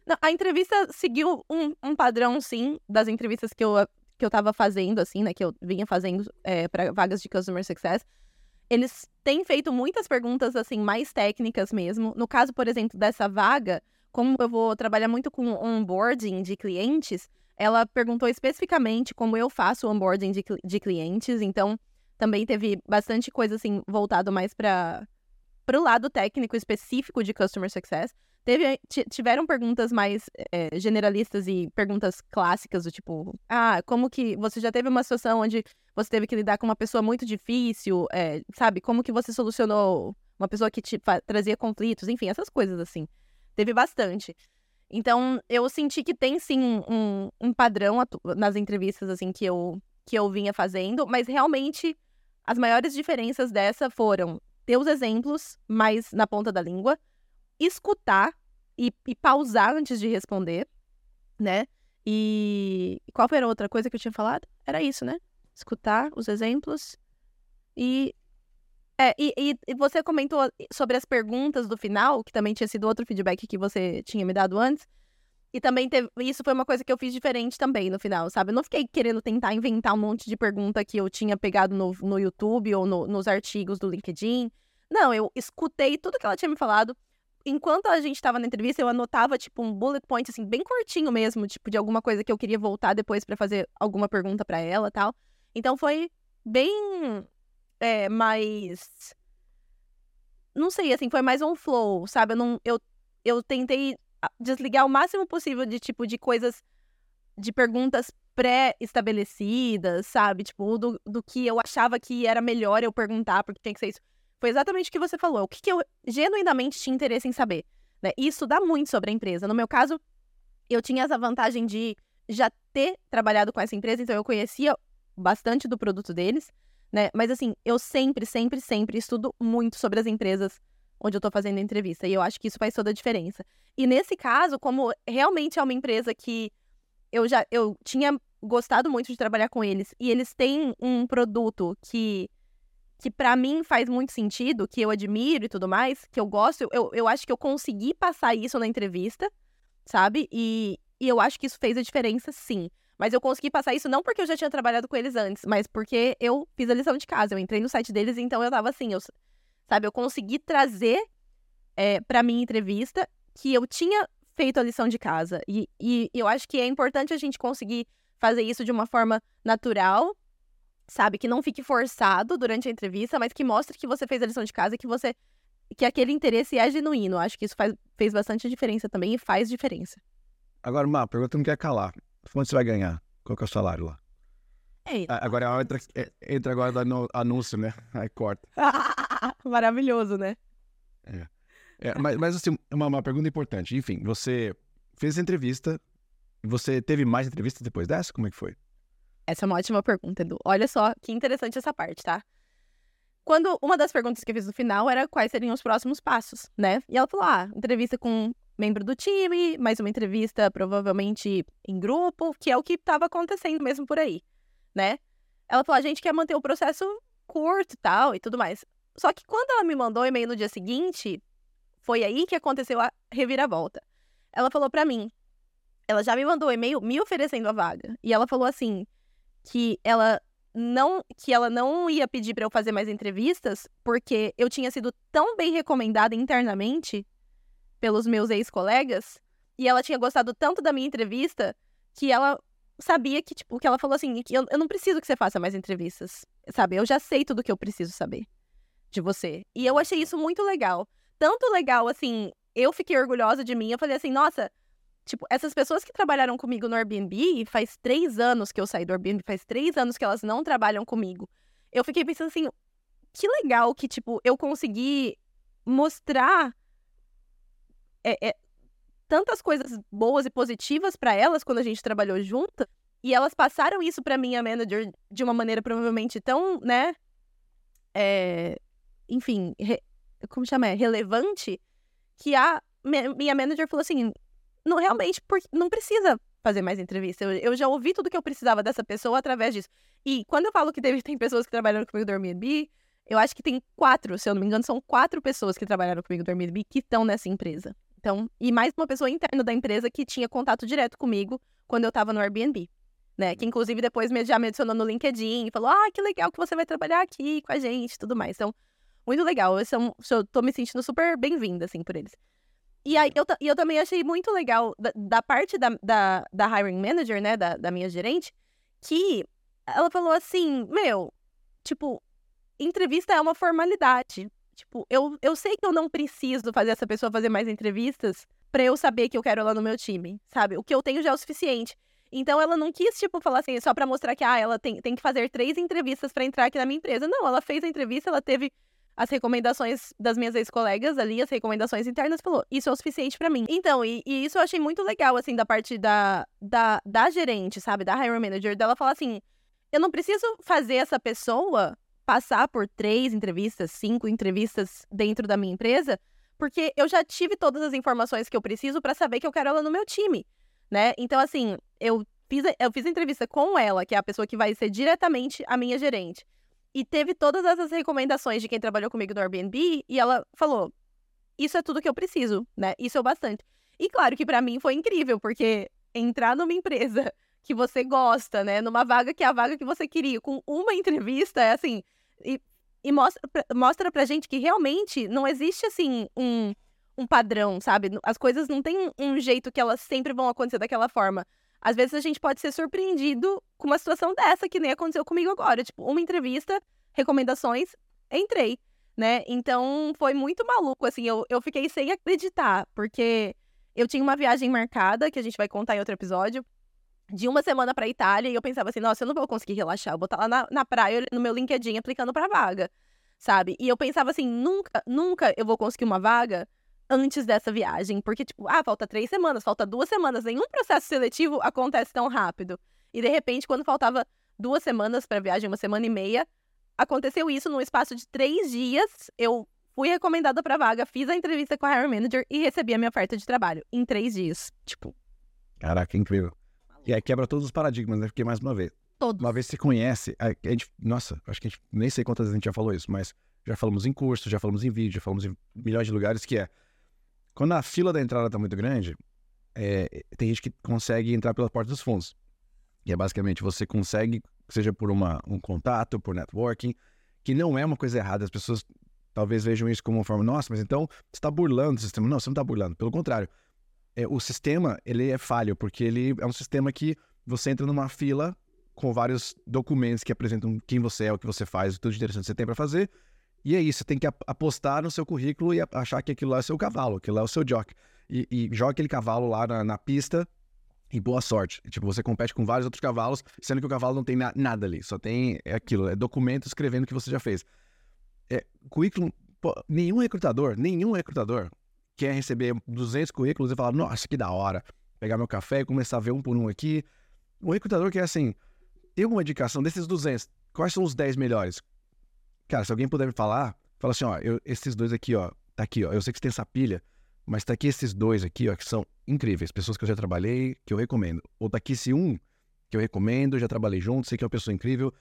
Não, a entrevista seguiu um, um, padrão, sim, das entrevistas que eu, que eu tava fazendo, assim, né, que eu vinha fazendo é, para vagas de Customer Success. Eles têm feito muitas perguntas, assim, mais técnicas mesmo. No caso, por exemplo, dessa vaga, como eu vou trabalhar muito com onboarding de clientes, ela perguntou especificamente como eu faço onboarding de, de clientes. Então, também teve bastante coisa, assim, voltado mais para o lado técnico específico de Customer Success. Teve, tiveram perguntas mais é, generalistas e perguntas clássicas, do tipo, ah, como que você já teve uma situação onde você teve que lidar com uma pessoa muito difícil, é, sabe? Como que você solucionou uma pessoa que te trazia conflitos, enfim, essas coisas assim. Teve bastante. Então, eu senti que tem sim um, um padrão nas entrevistas assim que eu, que eu vinha fazendo, mas realmente as maiores diferenças dessa foram ter os exemplos mais na ponta da língua escutar e, e pausar antes de responder, né? E qual era a outra coisa que eu tinha falado? Era isso, né? Escutar os exemplos e. É, e, e, você comentou sobre as perguntas do final, que também tinha sido outro feedback que você tinha me dado antes. E também teve. Isso foi uma coisa que eu fiz diferente também no final, sabe? Eu não fiquei querendo tentar inventar um monte de pergunta que eu tinha pegado no, no YouTube ou no, nos artigos do LinkedIn. Não, eu escutei tudo que ela tinha me falado. Enquanto a gente estava na entrevista, eu anotava, tipo, um bullet point, assim, bem curtinho mesmo, tipo, de alguma coisa que eu queria voltar depois para fazer alguma pergunta para ela tal. Então foi bem é, mais. Não sei, assim, foi mais um flow, sabe? Eu, não, eu, eu tentei desligar o máximo possível de tipo de coisas, de perguntas pré-estabelecidas, sabe? Tipo, do, do que eu achava que era melhor eu perguntar, porque tem que ser isso. Foi exatamente o que você falou. O que, que eu genuinamente tinha interesse em saber. Né? E estudar muito sobre a empresa. No meu caso, eu tinha essa vantagem de já ter trabalhado com essa empresa, então eu conhecia bastante do produto deles, né? Mas assim, eu sempre, sempre, sempre estudo muito sobre as empresas onde eu tô fazendo a entrevista. E eu acho que isso faz toda a diferença. E nesse caso, como realmente é uma empresa que eu já eu tinha gostado muito de trabalhar com eles e eles têm um produto que que para mim faz muito sentido, que eu admiro e tudo mais, que eu gosto, eu, eu acho que eu consegui passar isso na entrevista, sabe? E, e eu acho que isso fez a diferença, sim. Mas eu consegui passar isso não porque eu já tinha trabalhado com eles antes, mas porque eu fiz a lição de casa. Eu entrei no site deles, então eu tava assim, eu, sabe? Eu consegui trazer é, para minha entrevista que eu tinha feito a lição de casa. E, e, eu acho que é importante a gente conseguir fazer isso de uma forma natural, sabe? Que não fique forçado durante a entrevista, mas que mostre que você fez a lição de casa e que você. que aquele interesse é genuíno. Acho que isso faz, fez bastante diferença também e faz diferença. Agora, uma pergunta não quer calar. Quanto você vai ganhar? Qual que é o salário lá? Eita. Agora entra, é, entra agora no anúncio, né? Aí corta. [laughs] [laughs] Maravilhoso, né? É. é mas, mas assim, uma, uma pergunta importante. Enfim, você fez a entrevista. Você teve mais entrevistas depois dessa? Como é que foi? Essa é uma ótima pergunta, Edu. Olha só que interessante essa parte, tá? Quando uma das perguntas que eu fiz no final era quais seriam os próximos passos, né? E ela falou: ah, entrevista com membro do time, mais uma entrevista provavelmente em grupo, que é o que estava acontecendo mesmo por aí né? Ela falou: a gente quer manter o processo curto e tal e tudo mais. Só que quando ela me mandou o e-mail no dia seguinte, foi aí que aconteceu a reviravolta. Ela falou para mim, ela já me mandou o e-mail me oferecendo a vaga. E ela falou assim que ela não que ela não ia pedir para eu fazer mais entrevistas porque eu tinha sido tão bem recomendada internamente pelos meus ex-colegas e ela tinha gostado tanto da minha entrevista que ela sabia que, tipo, que ela falou assim, que eu, eu não preciso que você faça mais entrevistas, sabe? Eu já sei tudo que eu preciso saber de você. E eu achei isso muito legal. Tanto legal, assim, eu fiquei orgulhosa de mim, eu falei assim, nossa, tipo, essas pessoas que trabalharam comigo no Airbnb, faz três anos que eu saí do Airbnb, faz três anos que elas não trabalham comigo. Eu fiquei pensando assim, que legal que, tipo, eu consegui mostrar é, é, tantas coisas boas e positivas para elas quando a gente trabalhou junto, e elas passaram isso para minha manager de uma maneira provavelmente tão, né, é, enfim, re, como chama, é, relevante, que a minha manager falou assim, não realmente, porque não precisa fazer mais entrevista. Eu, eu, já ouvi tudo que eu precisava dessa pessoa através disso. E quando eu falo que teve, [laughs] tem pessoas que trabalharam comigo no Airbnb, eu acho que tem quatro, se eu não me engano, são quatro pessoas que trabalharam comigo no Airbnb que estão nessa empresa. Então, e mais uma pessoa interna da empresa que tinha contato direto comigo quando eu estava no Airbnb. Né? Que inclusive depois já me adicionou no LinkedIn e falou: Ah, que legal que você vai trabalhar aqui com a gente tudo mais. Então, muito legal. Eu, sou, eu tô me sentindo super bem-vinda, assim, por eles. E aí, eu, eu também achei muito legal da, da parte da, da, da, hiring manager, né, da, da minha gerente, que ela falou assim: Meu, tipo, entrevista é uma formalidade. Tipo, eu, eu sei que eu não preciso fazer essa pessoa fazer mais entrevistas para eu saber que eu quero ela no meu time, sabe? O que eu tenho já é o suficiente. Então ela não quis, tipo, falar assim, só para mostrar que, ah, ela tem, tem que fazer três entrevistas para entrar aqui na minha empresa. Não, ela fez a entrevista, ela teve as recomendações das minhas ex-colegas ali, as recomendações internas, falou, isso é o suficiente para mim. Então, e, e, isso eu achei muito legal, assim, da parte da, da, da gerente, sabe? Da hiring manager, dela falar assim, eu não preciso fazer essa pessoa passar por três entrevistas, cinco entrevistas dentro da minha empresa, porque eu já tive todas as informações que eu preciso para saber que eu quero ela no meu time, né? Então, assim, eu fiz, eu fiz entrevista com ela, que é a pessoa que vai ser diretamente a minha gerente. E teve todas essas recomendações de quem trabalhou comigo no Airbnb, e ela falou: Isso é tudo que eu preciso, né? Isso é o bastante. E claro que para mim foi incrível, porque entrar numa empresa que você gosta, né, numa vaga que é a vaga que você queria, com uma entrevista, é assim, e, e mostra, mostra pra gente que realmente não existe, assim, um, um padrão, sabe? As coisas não têm um jeito que elas sempre vão acontecer daquela forma. Às vezes a gente pode ser surpreendido com uma situação dessa, que nem aconteceu comigo agora. Tipo, uma entrevista, recomendações, entrei, né? Então foi muito maluco, assim, eu, eu fiquei sem acreditar, porque eu tinha uma viagem marcada, que a gente vai contar em outro episódio, de uma semana pra Itália, e eu pensava assim, nossa, eu não vou conseguir relaxar, eu vou estar lá na, na praia, no meu LinkedIn, aplicando pra vaga, sabe? E eu pensava assim, nunca, nunca eu vou conseguir uma vaga antes dessa viagem. Porque, tipo, ah, falta três semanas, falta duas semanas. Nenhum processo seletivo acontece tão rápido. E, de repente, quando faltava duas semanas para a viagem, uma semana e meia, aconteceu isso num espaço de três dias. Eu fui recomendada para vaga, fiz a entrevista com a hiring manager e recebi a minha oferta de trabalho em três dias. Tipo. Caraca, incrível. E aí quebra todos os paradigmas, né? Porque, mais uma vez, Todos. uma vez você conhece, a gente, nossa, acho que a gente, nem sei quantas vezes a gente já falou isso, mas já falamos em curso, já falamos em vídeo, já falamos em milhões de lugares, que é quando a fila da entrada está muito grande, é, tem gente que consegue entrar pela porta dos fundos. E é basicamente você consegue, seja por uma, um contato, por networking, que não é uma coisa errada. As pessoas talvez vejam isso como uma forma, nossa, mas então você está burlando o sistema. Não, você não está burlando. Pelo contrário, é, o sistema ele é falho, porque ele é um sistema que você entra numa fila com vários documentos que apresentam quem você é, o que você faz, tudo interessante que você tem para fazer, e é isso, tem que apostar no seu currículo e achar que aquilo lá é o seu cavalo, aquilo lá é o seu jock. E, e joga aquele cavalo lá na, na, pista e boa sorte. Tipo, você compete com vários outros cavalos, sendo que o cavalo não tem na, nada ali, só tem é aquilo, é documento escrevendo o que você já fez. É, currículo, pô, nenhum recrutador, nenhum recrutador quer receber 200 currículos e falar, nossa, que da hora, pegar meu café e começar a ver um por um aqui. O recrutador quer, assim, ter uma indicação desses 200, quais são os 10 melhores? Cara, se alguém puder me falar, fala assim, ó, eu, esses dois aqui, ó, tá aqui, ó. Eu sei que você tem essa pilha, mas tá aqui esses dois aqui, ó, que são incríveis, pessoas que eu já trabalhei, que eu recomendo. Ou tá aqui esse um que eu recomendo, já trabalhei junto, sei que é uma pessoa incrível,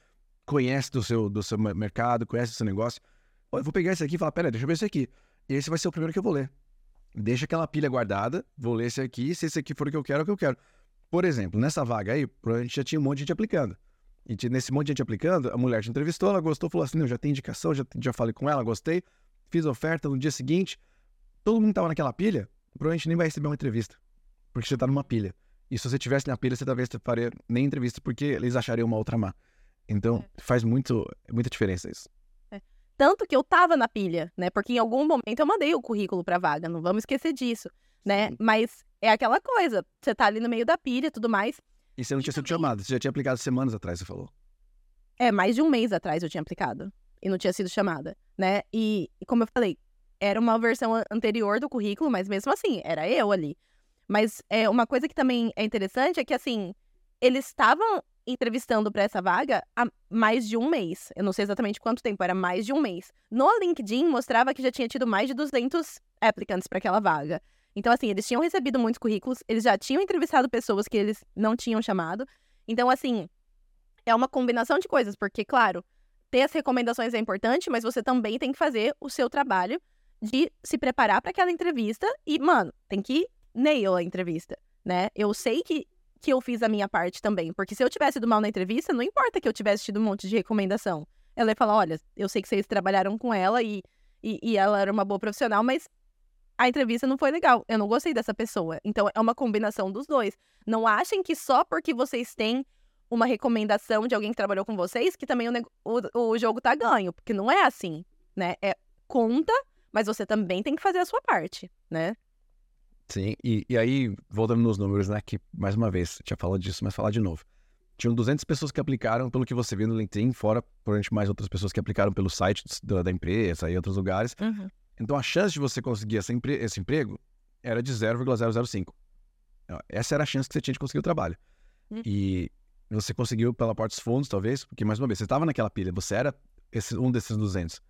conhece do seu, do seu mercado, conhece do seu negócio. Ó, eu vou pegar esse aqui e falar, pera, deixa eu ver esse aqui. Esse vai ser o primeiro que eu vou ler. Deixa aquela pilha guardada, vou ler esse aqui, se esse aqui for o que eu quero, é o que eu quero. Por exemplo, nessa vaga aí, provavelmente já tinha um monte de gente aplicando. E nesse monte de gente aplicando, a mulher te entrevistou, ela gostou, falou assim: não, já tem indicação, já, já falei com ela, gostei, fiz oferta no dia seguinte. Todo mundo que tava naquela pilha, provavelmente nem vai receber uma entrevista, porque você tá numa pilha. E se você tivesse na pilha, você talvez faria nem entrevista, porque eles achariam uma outra má. Então, é. faz muito, muita diferença isso. É. Tanto que eu tava na pilha, né? Porque em algum momento eu mandei o currículo pra vaga, não vamos esquecer disso, né? Sim. Mas é aquela coisa, você tá ali no meio da pilha e tudo mais. E você não tinha sido chamado, você já tinha aplicado semanas atrás, você falou. É, mais de um mês atrás eu tinha aplicado. E não tinha sido chamada, né? E, como eu falei, era uma versão anterior do currículo, mas mesmo assim, era eu ali. Mas é, uma coisa que também é interessante é que, assim, eles estavam entrevistando para essa vaga há mais de um mês. Eu não sei exatamente quanto tempo, era mais de um mês. No LinkedIn mostrava que já tinha tido mais de 200 applicants para aquela vaga. Então, assim, eles tinham recebido muitos currículos, eles já tinham entrevistado pessoas que eles não tinham chamado. Então, assim, é uma combinação de coisas, porque, claro, ter as recomendações é importante, mas você também tem que fazer o seu trabalho de se preparar para aquela entrevista e, mano, tem que nail a entrevista, né? Eu sei que, que eu fiz a minha parte também, porque se eu tivesse ido mal na entrevista, não importa que eu tivesse tido um monte de recomendação. Ela ia falar: olha, eu sei que vocês trabalharam com ela e, e, e ela era uma boa profissional, mas a entrevista não foi legal. Eu não gostei dessa pessoa. Então é uma combinação dos dois. Não achem que só porque vocês têm uma recomendação de alguém que trabalhou com vocês que também o, o, o jogo tá ganho. Porque não é assim, né? É conta, mas você também tem que fazer a sua parte, né? Sim, e, e aí, voltando nos números, né? Que, mais uma vez, tinha falado disso, mas falar de novo. Tinham 200 pessoas que aplicaram, pelo que você viu no LinkedIn, fora, provavelmente, mais outras pessoas que aplicaram pelo site da, da empresa e outros lugares. Uhum. Então a chance de você conseguir empre esse emprego era de 0,005. Essa era a chance que você tinha de conseguir o trabalho. Hum. E você conseguiu pela porta dos fundos, talvez, porque, mais uma vez, você estava naquela pilha, você era esse, um desses 200.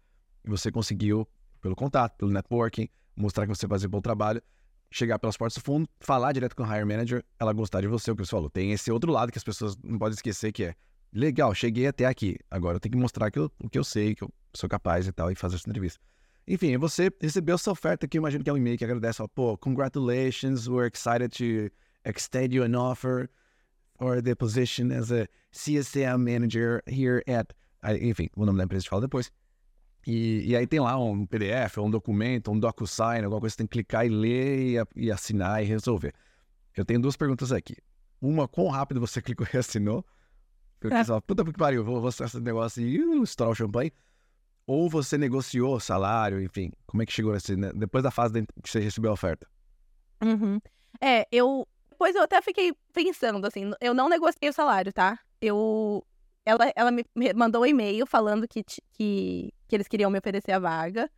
E você conseguiu, pelo contato, pelo networking, mostrar que você fazia bom trabalho, chegar pelas portas do fundo, falar direto com o hire manager, ela gostar de você, o que você falou. Tem esse outro lado que as pessoas não podem esquecer, que é, legal, cheguei até aqui, agora eu tenho que mostrar que eu, o que eu sei, que eu sou capaz e tal, e fazer essa entrevista. Enfim, você recebeu essa oferta que eu imagino que é um e-mail que agradece, ó, pô, congratulations, we're excited to extend you an offer for the position as a CSM manager here at. Enfim, o nome da empresa gente fala depois. E, e aí tem lá um PDF, um documento, um DocuSign, alguma coisa que você tem que clicar e ler e, e assinar e resolver. Eu tenho duas perguntas aqui. Uma, quão rápido você [laughs] clicou e assinou? Porque você fala, puta que pariu, vou, vou esse negócio e uh, estourar o champanhe. Ou você negociou salário, enfim, como é que chegou nesse, né? depois da fase que você recebeu a oferta? Uhum. É, eu. Depois eu até fiquei pensando, assim, eu não negociei o salário, tá? Eu. Ela, ela me mandou um e-mail falando que, que, que eles queriam me oferecer a vaga.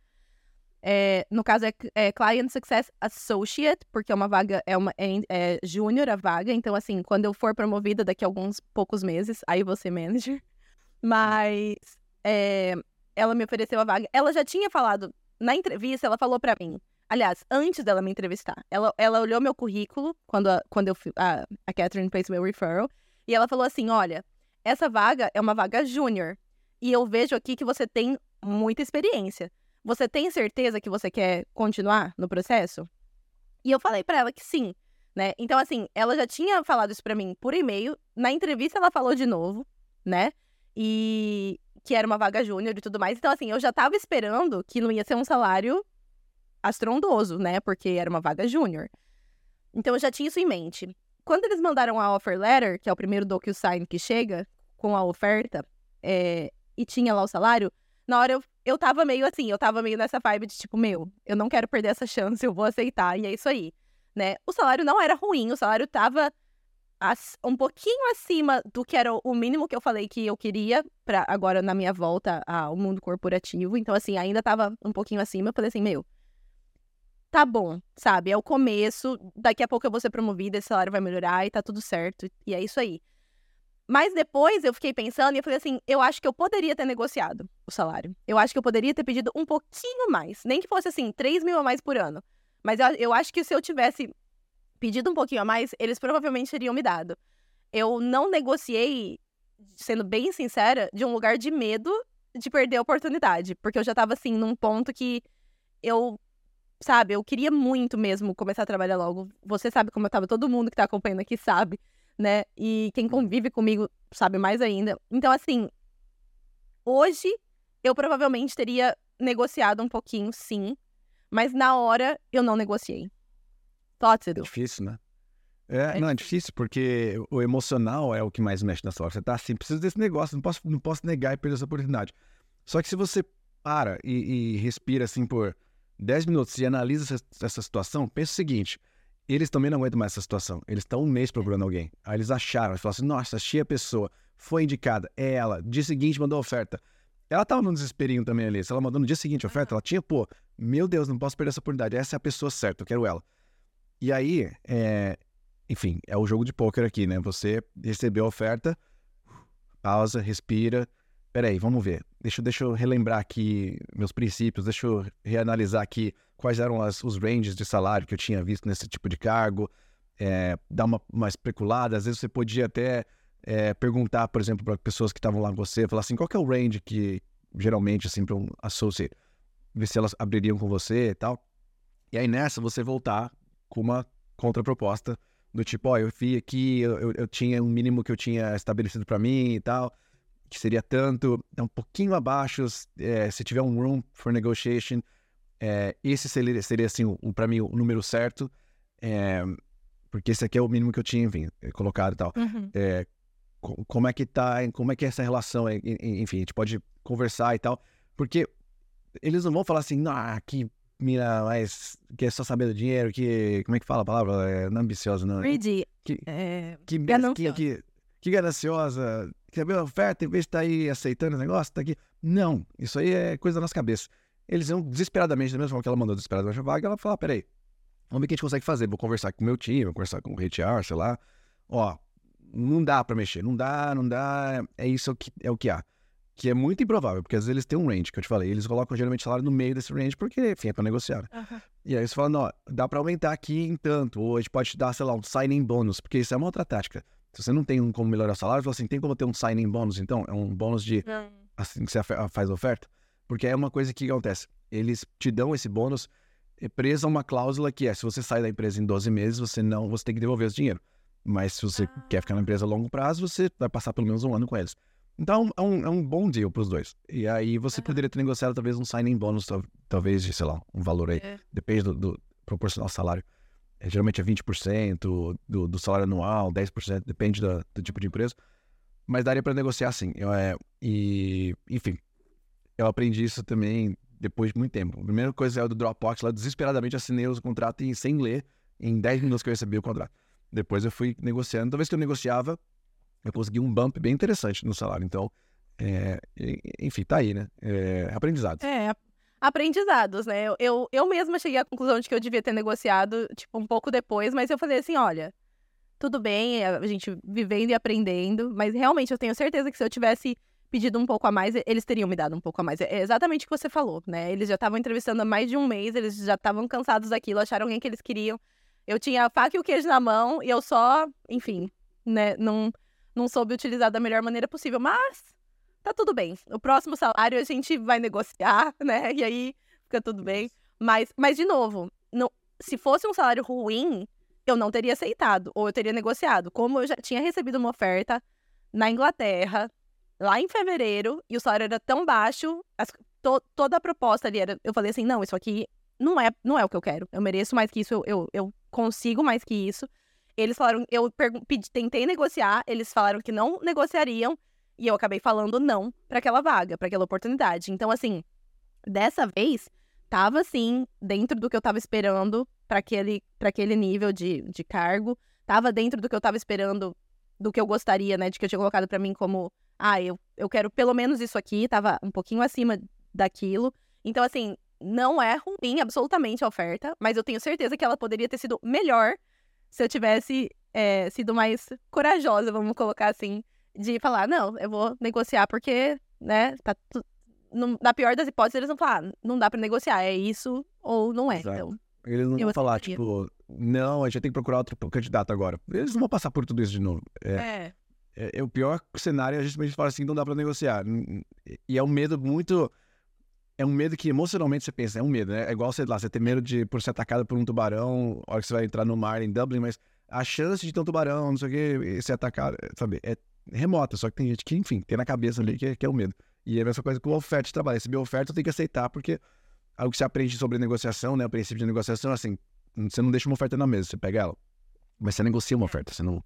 É, no caso é, é, Client Success Associate, porque é uma vaga, é uma é, é júnior a vaga, então assim, quando eu for promovida daqui a alguns poucos meses, aí você manager. Mas é, ela me ofereceu a vaga. Ela já tinha falado na entrevista, ela falou para mim. Aliás, antes dela me entrevistar, ela, ela olhou meu currículo quando, a, quando eu, a, a Catherine fez meu referral, e ela falou assim: olha, essa vaga é uma vaga júnior. E eu vejo aqui que você tem muita experiência. Você tem certeza que você quer continuar no processo? E eu falei para ela que sim, né? Então, assim, ela já tinha falado isso para mim por e-mail. Na entrevista, ela falou de novo, né? E, que era uma vaga júnior e tudo mais. Então, assim, eu já tava esperando que não ia ser um salário astrondoso, né? Porque era uma vaga júnior. Então, eu já tinha isso em mente. Quando eles mandaram a offer letter, que é o primeiro DocuSign que chega com a oferta, é, e tinha lá o salário, na hora eu, eu tava meio assim, eu tava meio nessa vibe de tipo, meu, eu não quero perder essa chance, eu vou aceitar, e é isso aí, né? O salário não era ruim, o salário tava um pouquinho acima do que era o mínimo que eu falei que eu queria para agora na minha volta ao mundo corporativo. Então, assim, ainda tava um pouquinho acima. Eu falei assim, meu, tá bom, sabe? É o começo, daqui a pouco eu vou ser promovida, esse salário vai melhorar e tá tudo certo. E é isso aí. Mas depois eu fiquei pensando e eu falei assim, eu acho que eu poderia ter negociado o salário. Eu acho que eu poderia ter pedido um pouquinho mais. Nem que fosse assim, 3 mil a mais por ano. Mas eu, eu acho que se eu tivesse pedido um pouquinho a mais, eles provavelmente teriam me dado. Eu não negociei, sendo bem sincera, de um lugar de medo de perder a oportunidade, porque eu já tava assim num ponto que eu, sabe, eu queria muito mesmo começar a trabalhar logo. Você sabe como eu tava, todo mundo que tá acompanhando aqui sabe, né? E quem convive comigo sabe mais ainda. Então assim, hoje eu provavelmente teria negociado um pouquinho, sim, mas na hora eu não negociei. Edu? É difícil, né? É, é, não, é difícil, porque o emocional é o que mais mexe na sua hora. Você tá assim, preciso desse negócio, não posso, não posso negar e perder essa oportunidade. Só que se você para e, e respira assim por 10 minutos e analisa essa, essa, situação, pensa o seguinte: eles também não aguentam mais essa situação. Eles estão um mês procurando alguém. Aí eles acharam, eles falaram assim: nossa, achei a pessoa, foi indicada, é ela. Dia seguinte mandou oferta. Ela tava num desesperinho também ali. Se ela mandou no dia seguinte a oferta, ela tinha, pô, meu Deus, não posso perder essa oportunidade. Essa é a pessoa certa, eu quero ela. E aí, é, enfim, é o jogo de pôquer aqui, né? Você recebeu a oferta, pausa, respira. Peraí, vamos ver. Deixa, deixa eu relembrar aqui meus princípios, deixa eu reanalisar aqui quais eram as, os ranges de salário que eu tinha visto nesse tipo de cargo, é, dar uma, uma especulada. Às vezes você podia até é, perguntar, por exemplo, para pessoas que estavam lá com você, falar assim, qual é o range que geralmente, assim, para um associate, ver se elas abririam com você e tal. E aí nessa você voltar com uma contraproposta do tipo, ó, oh, eu vi aqui, eu, eu tinha um mínimo que eu tinha estabelecido para mim e tal, que seria tanto, é um pouquinho abaixo, é, se tiver um room for negotiation, é, esse seria, seria assim, um, para mim, o número certo, é, porque esse aqui é o mínimo que eu tinha, enfim, colocado e tal. Uhum. É, como é que tá, como é que é essa relação, enfim, a gente pode conversar e tal, porque eles não vão falar assim, ah, que mira mais. que é só saber do dinheiro, que. Como é que fala a palavra? É, não é ambiciosa, não. Greedy. Que, é, que, gananciosa. Que, que, que gananciosa. Quer ver a oferta, em vez de estar tá aí aceitando o negócio, tá aqui. Não, isso aí é coisa da nossa cabeça. Eles iam desesperadamente, da mesma forma que ela mandou desesperadamente a vaga, ela falou: peraí, vamos ver o que a gente consegue fazer. Vou conversar com o meu time, vou conversar com o HR, sei lá. Ó, não dá para mexer, não dá, não dá, é isso que, é o que há que é muito improvável, porque às vezes eles têm um range, que eu te falei, eles colocam geralmente salário no meio desse range, porque, enfim, é pra negociar. Uhum. E aí você fala, não, dá pra aumentar aqui em tanto, ou a gente pode te dar, sei lá, um signing bônus, porque isso é uma outra tática. Se você não tem um como melhorar o salário, você fala assim, tem como ter um signing bônus, então? É um bônus de, assim que você faz a oferta? Porque é uma coisa que acontece. eles te dão esse bônus é presa a uma cláusula que é, se você sai da empresa em 12 meses, você não, você tem que devolver esse dinheiro. Mas se você Ah. quer ficar na empresa a longo prazo, você vai passar pelo menos um ano com eles. Então é um, é um bom deal pros dois. E aí você Aham. poderia ter negociado talvez um signing bônus, tal- talvez de, sei lá, um valor aí. É. Depende do, do proporcional salário. É, geralmente é 20% do, do salário anual, 10%, depende da- do tipo de empresa. Mas daria para negociar sim. Eu, é, e, enfim, eu aprendi isso também depois de muito tempo. A primeira coisa é o do Dropbox, lá desesperadamente assinei o contrato e, sem ler, em 10 minutos que eu recebi o contrato. Depois eu fui negociando. Toda vez que eu negociava, eu consegui um bump bem interessante no salário. Então, é, enfim, tá aí, né? É, aprendizado. É, ap- aprendizados, né? Eu, eu, mesma cheguei à conclusão de que eu devia ter negociado, tipo, um pouco depois, mas eu falei assim, olha, tudo bem, a gente vivendo e aprendendo, mas realmente eu tenho certeza que se eu tivesse pedido um pouco a mais, eles teriam me dado um pouco a mais. É exatamente o que você falou, né? Eles já estavam entrevistando há mais de um mês, eles já estavam cansados daquilo, acharam alguém que eles queriam. Eu tinha a faca e o queijo na mão e eu só, enfim, né, não, não soube utilizar da melhor maneira possível, mas tá tudo bem. O próximo salário a gente vai negociar, [laughs] né? E aí fica tudo bem. Mas, mas de novo, não, se fosse um salário ruim, eu não teria aceitado, ou eu teria negociado. Como eu já tinha recebido uma oferta na Inglaterra, lá em fevereiro, e o salário era tão baixo, as- to- toda a proposta ali era. Eu falei assim: não, isso aqui não é, não é o que eu quero. Eu mereço mais que isso, eu, eu, eu consigo mais que isso. Eles falaram, eu pedi- tentei negociar, eles falaram que não negociariam, e eu acabei falando não para aquela vaga, para aquela oportunidade. Então, assim, dessa vez, tava assim, dentro do que eu tava esperando para aquele, aquele nível de, de cargo. Tava dentro do que eu tava esperando, do que eu gostaria, né? De que eu tinha colocado para mim como, ah, eu, eu quero pelo menos isso aqui, tava um pouquinho acima daquilo. Então, assim, não é ruim absolutamente a oferta, mas eu tenho certeza que ela poderia ter sido melhor se eu tivesse é, sido mais corajosa, vamos colocar assim, de falar, não, eu vou negociar porque, né, tá tu- na pior das hipóteses, eles vão falar, não dá pra negociar, é isso ou não é. Exato. Então, Eles não vão falar, tipo, não, a gente tem que procurar outro candidato agora. Eles não vão passar por tudo isso de novo. É, é. é, é o pior cenário, a gente simplesmente fala assim, não dá pra negociar. E é um medo muito... É um medo que emocionalmente você pensa, é um medo, né? É igual, sei lá, você ter medo de por ser atacado por um tubarão, a hora que você vai entrar no mar em Dublin, mas a chance de ter um tubarão, não sei o quê, ser atacado, sabe, é remota. Só que tem gente que, enfim, tem na cabeça ali que, é- que é o medo. E é a mesma coisa com oferta de trabalho. Receber oferta, eu tenho que aceitar, porque algo que você aprende sobre negociação, né? O princípio de negociação é assim, você não deixa uma oferta na mesa, você pega ela. Mas você negocia uma oferta, você não...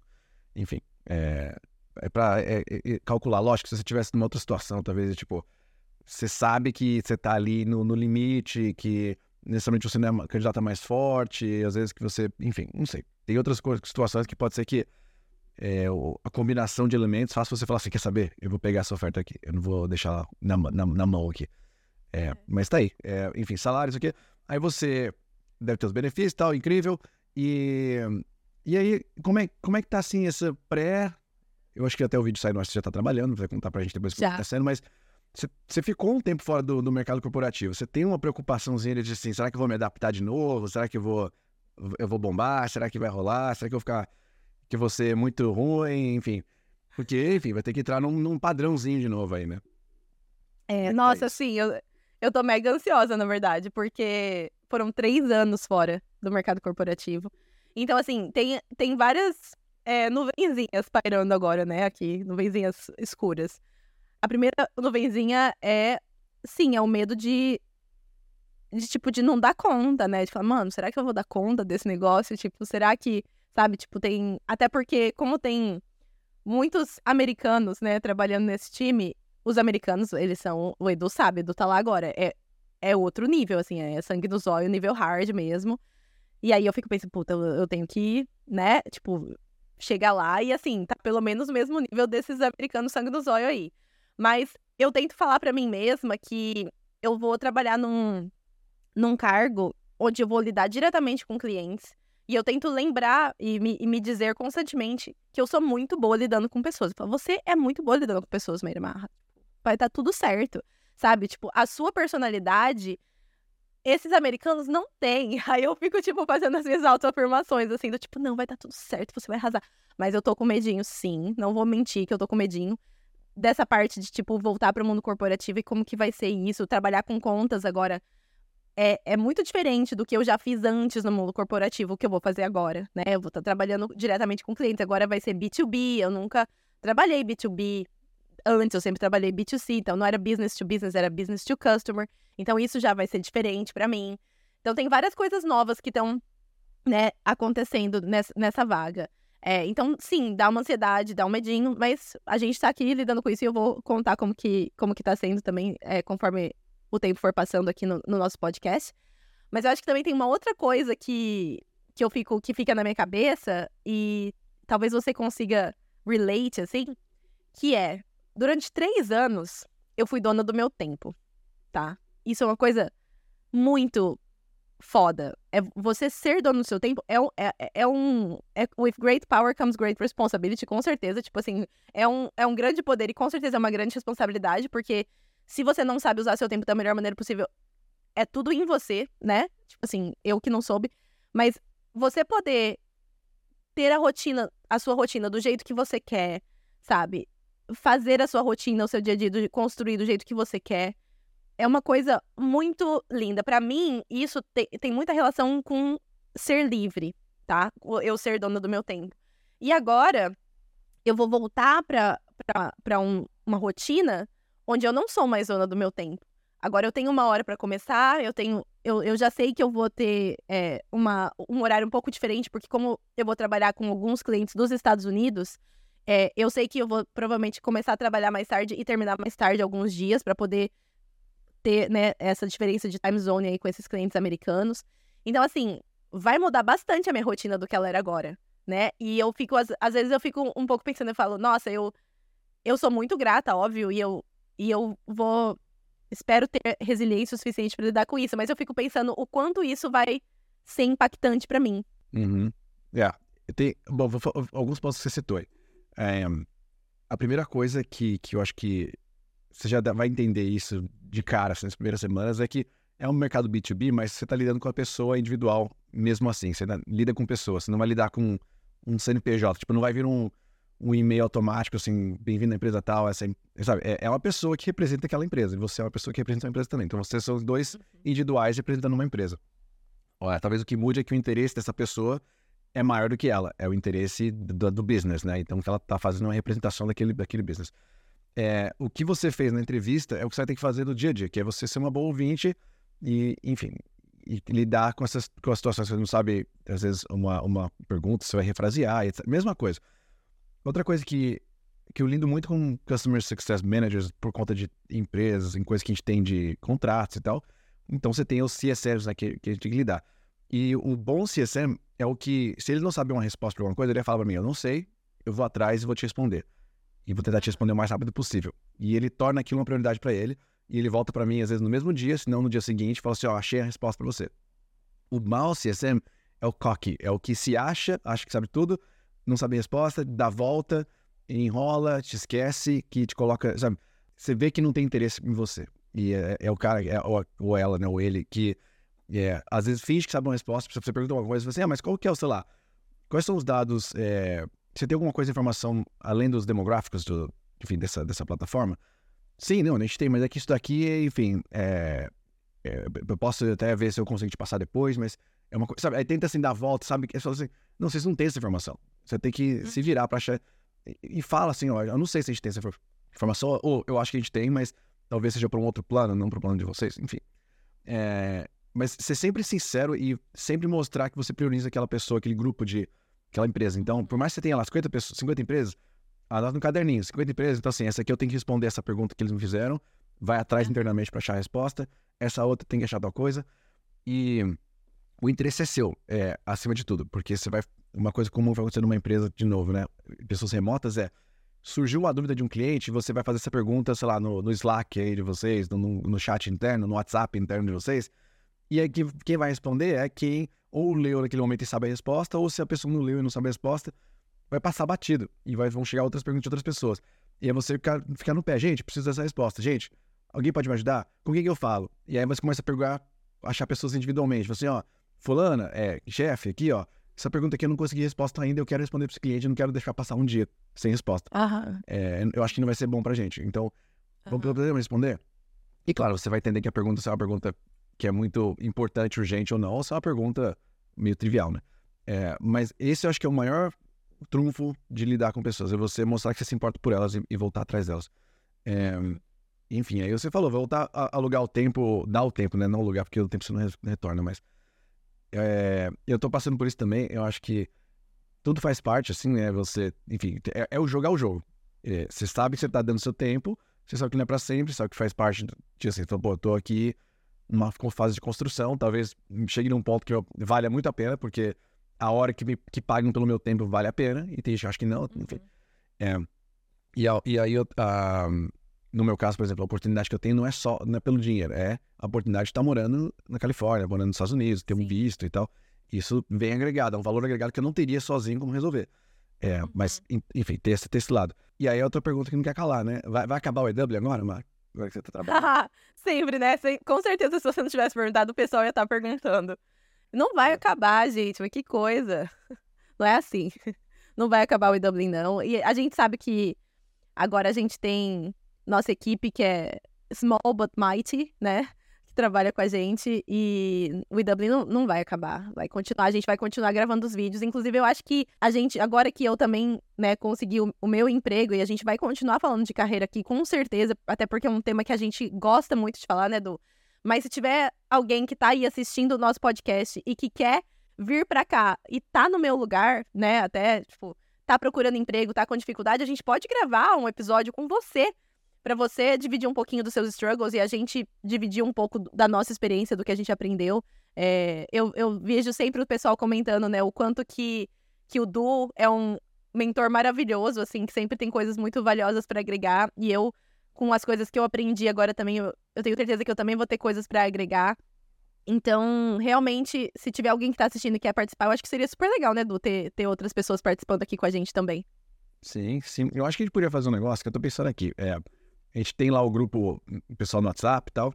Enfim, é, é pra é- é- é calcular. Lógico, se você estivesse numa outra situação, talvez, tipo, você sabe que você tá ali no, no limite, que necessariamente você não é uma candidata mais forte, às vezes que você... Enfim, não sei. Tem outras coisas, situações que pode ser que é, o- a combinação de elementos faça você falar assim, quer saber? Eu vou pegar essa oferta aqui, eu não vou deixar na, na, na mão aqui. É, mas tá aí. É, enfim, salários aqui. Aí você deve ter os benefícios e tal, incrível. E, e aí, como é, como é que tá assim essa pré. Eu acho que até o vídeo sai, nós você já tá trabalhando, vai contar pra gente depois como Já. tá sendo, mas você, você ficou um tempo fora do, do mercado corporativo. Você tem uma preocupaçãozinha de assim, será que eu vou me adaptar de novo? Será que eu vou, eu vou bombar? Será que vai rolar? Será que eu vou ficar. que eu vou ser muito ruim? Enfim. Porque, enfim, vai ter que entrar num, num padrãozinho de novo aí, né? É, é nossa, isso? assim, eu, eu tô mega ansiosa, na verdade, porque foram três anos fora do mercado corporativo. Então, assim, tem, tem várias é, nuvenzinhas pairando agora, né, aqui, nuvenzinhas escuras. A primeira nuvenzinha é, sim, é o medo de, de, tipo, de não dar conta, né? De falar, mano, será que eu vou dar conta desse negócio? Tipo, será que, sabe, tipo, tem... Até porque, como tem muitos americanos, né, trabalhando nesse time, os americanos, eles são. O Edu sabe, Edu tá lá agora. É, é outro nível, assim, é sangue no zóio, nível hard mesmo. E aí eu fico pensando, puta, eu, eu tenho que, né, tipo, chegar lá e assim, tá pelo menos o mesmo nível desses americanos sangue no zóio aí. Mas eu tento falar pra mim mesma que eu vou trabalhar num, num cargo onde eu vou lidar diretamente com clientes. E eu tento lembrar e me, e me dizer constantemente que eu sou muito boa lidando com pessoas. Eu falo, você é muito boa lidando com pessoas, Meira Marra. Vai dar tudo certo, sabe? Tipo, a sua personalidade, esses americanos não têm. [laughs] Aí eu fico, tipo, fazendo as minhas autoafirmações, assim, do tipo, não, vai dar tudo certo, você vai arrasar. Mas eu tô com medinho, sim. Não vou mentir que eu tô com medinho dessa parte de, tipo, voltar para o mundo corporativo e como que vai ser isso, trabalhar com contas agora é, é muito diferente do que eu já fiz antes no mundo corporativo, o que eu vou fazer agora, né? Eu vou estar trabalhando diretamente com clientes, agora vai ser B2B, eu nunca trabalhei B2B antes, eu sempre trabalhei B2C, então não era business to business, era business to customer. Então isso já vai ser diferente para mim. Então tem várias coisas novas que estão, né, acontecendo nessa, nessa vaga. É, então, sim, dá uma ansiedade, dá um medinho, mas a gente tá aqui lidando com isso e eu vou contar como que, como que tá sendo também, é, conforme o tempo for passando aqui no, no, nosso podcast. Mas eu acho que também tem uma outra coisa que, que eu fico, que fica na minha cabeça e talvez você consiga relate, assim, que é, durante três anos, eu fui dona do meu tempo, tá? Isso é uma coisa muito foda. É você ser dono do seu tempo é, é, é, é um. É, with great power comes great responsibility, com certeza. Tipo assim, é um, é um grande poder e com certeza é uma grande responsabilidade, porque se você não sabe usar seu tempo da melhor maneira possível, é tudo em você, né? Tipo assim, eu que não soube. Mas você poder ter a rotina, a sua rotina do jeito que você quer, sabe? Fazer a sua rotina, o seu dia a dia, construir do jeito que você quer é uma coisa muito linda. Para mim, isso te, tem muita relação com ser livre, tá? Eu ser dona do meu tempo. E agora, eu vou voltar para um, uma rotina onde eu não sou mais dona do meu tempo. Agora eu tenho uma hora para começar, eu tenho. Eu, eu já sei que eu vou ter é, uma, um horário um pouco diferente, porque como eu vou trabalhar com alguns clientes dos Estados Unidos, é, eu sei que eu vou provavelmente começar a trabalhar mais tarde e terminar mais tarde alguns dias para poder ter, né, essa diferença de time zone aí com esses clientes americanos. Então, assim, vai mudar bastante a minha rotina do que ela era agora, né? E eu fico, às, às vezes eu fico um pouco pensando, eu falo, nossa, eu, eu sou muito grata, óbvio, e eu, e eu vou, espero ter resiliência o suficiente para lidar com isso, mas eu fico pensando o quanto isso vai ser impactante para mim. Uhum. Yeah. Tem, bom, alguns pontos que você citou aí. É, a primeira coisa que, que eu acho que você já vai entender isso de cara assim, nas primeiras semanas é que é um mercado B2B, mas você está lidando com a pessoa individual mesmo assim. Você lida com pessoas, você não vai lidar com um CNPJ. Tipo, não vai vir um, um e-mail automático assim, bem-vindo à empresa tal. Essa, sabe? É, é, uma pessoa que representa aquela empresa e você é uma pessoa que representa a empresa também. Então, vocês são dois uhum. individuais representando uma empresa. Olha, talvez o que mude é que o interesse dessa pessoa é maior do que ela. É o interesse do, do business, né? Então, que ela está fazendo uma representação daquele, daquele business é, o que você fez na entrevista é o que você vai ter que fazer no dia a dia, que é você ser uma boa ouvinte e, enfim, e lidar com essas com as situações que você não sabe, às vezes, uma, uma pergunta, você vai refrasear, etc. Mesma coisa. Outra coisa que, que eu lido muito com Customer Success Managers por conta de empresas, em coisas que a gente tem de contratos e tal. Então você tem os CSMs né, que, que a gente tem que lidar. E o bom CSM é o que, se ele não sabe uma resposta para alguma coisa, ele vai falar para mim: eu não sei, eu vou atrás e vou te responder e vou tentar te responder o mais rápido possível. E ele torna aquilo uma prioridade para ele e ele volta para mim às vezes no mesmo dia, se não no dia seguinte, e fala assim: ó, oh, achei a resposta para você. O mal CSM é o cocky, é o que se acha, acha que sabe tudo, não sabe a resposta, dá volta, enrola, te esquece, que te coloca, sabe? Você vê que não tem interesse em você. E é, é o cara, é, ou, ou, ela, né, ou ele, que é, às vezes finge que sabe uma resposta, você pergunta uma coisa, você assim, ah, mas qual que é o, sei lá, quais são os dados é, você tem alguma coisa de informação além dos demográficos do, enfim, dessa, dessa plataforma? Sim, não, a gente tem, mas é que isso daqui, enfim, é, é, eu posso até ver se eu consigo te passar depois, mas é uma coisa, sabe? Aí tenta assim dar a volta, sabe? É assim, não, vocês não têm essa informação. Você tem que uhum. se virar para achar. E, e, fala assim, ó, eu não sei se a gente tem essa informação, ou eu acho que a gente tem, mas talvez seja para um outro plano, não para o plano de vocês, enfim. É, mas ser sempre sincero e sempre mostrar que você prioriza aquela pessoa, aquele grupo de aquela empresa. Então, por mais que você tenha lá 50, pessoas, 50 empresas, anota no caderninho, 50 empresas, então assim, essa aqui eu tenho que responder essa pergunta que eles me fizeram, vai atrás internamente para achar a resposta, essa outra tem que achar tal coisa, e o interesse é seu, é, acima de tudo, porque você vai, uma coisa comum vai acontecer numa empresa, de novo, né, pessoas remotas é, surgiu uma dúvida de um cliente, você vai fazer essa pergunta, sei lá, no, no Slack aí de vocês, no, no chat interno, no WhatsApp interno de vocês, e aí quem vai responder é quem ou leu naquele momento e sabe a resposta, ou se a pessoa não leu e não sabe a resposta, vai passar batido. E vai, vão chegar outras perguntas de outras pessoas. E aí você ficar, ficar no pé, gente, preciso dessa resposta. Gente, alguém pode me ajudar? Com quem que eu falo? E aí você começa a perguntar, achar pessoas individualmente. Você, ó, fulana, é, chefe, aqui, ó, essa pergunta aqui eu não consegui resposta ainda, eu quero responder para esse cliente, eu não quero deixar passar um dia sem resposta. Uhum. É, eu acho que não vai ser bom pra gente. Então, uhum. vamos responder? E claro, você vai entender que a pergunta é uma pergunta que é muito importante, urgente ou não, se é uma pergunta meio trivial, né? É, mas esse eu acho que é o maior trunfo de lidar com pessoas, é você mostrar que você se importa por elas e, e voltar atrás delas. É, enfim, aí você falou, voltar a alugar o tempo, dar o tempo, né? Não alugar, porque o tempo você não retorna, mas é, eu tô passando por isso também, eu acho que tudo faz parte, assim, né? Você, enfim, é, é o jogar o jogo. É, você sabe que você tá dando seu tempo, você sabe que não é pra sempre, sabe que faz parte de assim, então, pô, tô aqui numa fase de construção, talvez chegue num ponto que eu, vale muito a pena, porque a hora que, me, que pagam pelo meu tempo vale a pena, e tem gente que acha que não, enfim. Uhum. É, e, e aí, eu, uh, no meu caso, por exemplo, a oportunidade que eu tenho não é só não é pelo dinheiro, é a oportunidade de estar morando na Califórnia, morando nos Estados Unidos, ter Sim. um visto e tal. Isso vem agregado, é um valor agregado que eu não teria sozinho como resolver. É, uhum. Mas, enfim, ter esse, esse lado. E aí, outra pergunta que não quer calar, né? Vai, vai acabar o EW agora, Marco? Agora que você tá trabalhando. [laughs] Sempre, né? Com certeza, se você não tivesse perguntado, o pessoal ia estar tá perguntando. Não vai é. acabar, gente, mas que coisa. [laughs] Não é assim. [laughs] Não vai acabar o EW, não. E a gente sabe que agora a gente tem nossa equipe que é small but mighty, né? Que trabalha com a gente. E o EW não, não vai acabar. Vai continuar, a gente vai continuar gravando os vídeos. Inclusive, eu acho que a gente, agora que eu também, né, consegui o, o meu emprego e a gente vai continuar falando de carreira aqui, com certeza, até porque é um tema que a gente gosta muito de falar, né, do mas se tiver alguém que tá aí assistindo o nosso podcast e que quer vir para cá e tá no meu lugar, né, até, tipo, tá procurando emprego, tá com dificuldade, a gente pode gravar um episódio com você para você dividir um pouquinho dos seus struggles e a gente dividir um pouco da nossa experiência, do que a gente aprendeu. É, eu, eu vejo sempre o pessoal comentando, né, o quanto que, que o Du é um mentor maravilhoso, assim, que sempre tem coisas muito valiosas para agregar. E eu com as coisas que eu aprendi agora também, eu, eu tenho certeza que eu também vou ter coisas para agregar. Então, realmente, se tiver alguém que tá assistindo e quer participar, eu acho que seria super legal, né, Du, ter, ter outras pessoas participando aqui com a gente também. Sim, sim. Eu acho que a gente poderia fazer um negócio que eu tô pensando aqui. É, a gente tem lá o grupo o pessoal no WhatsApp e tal.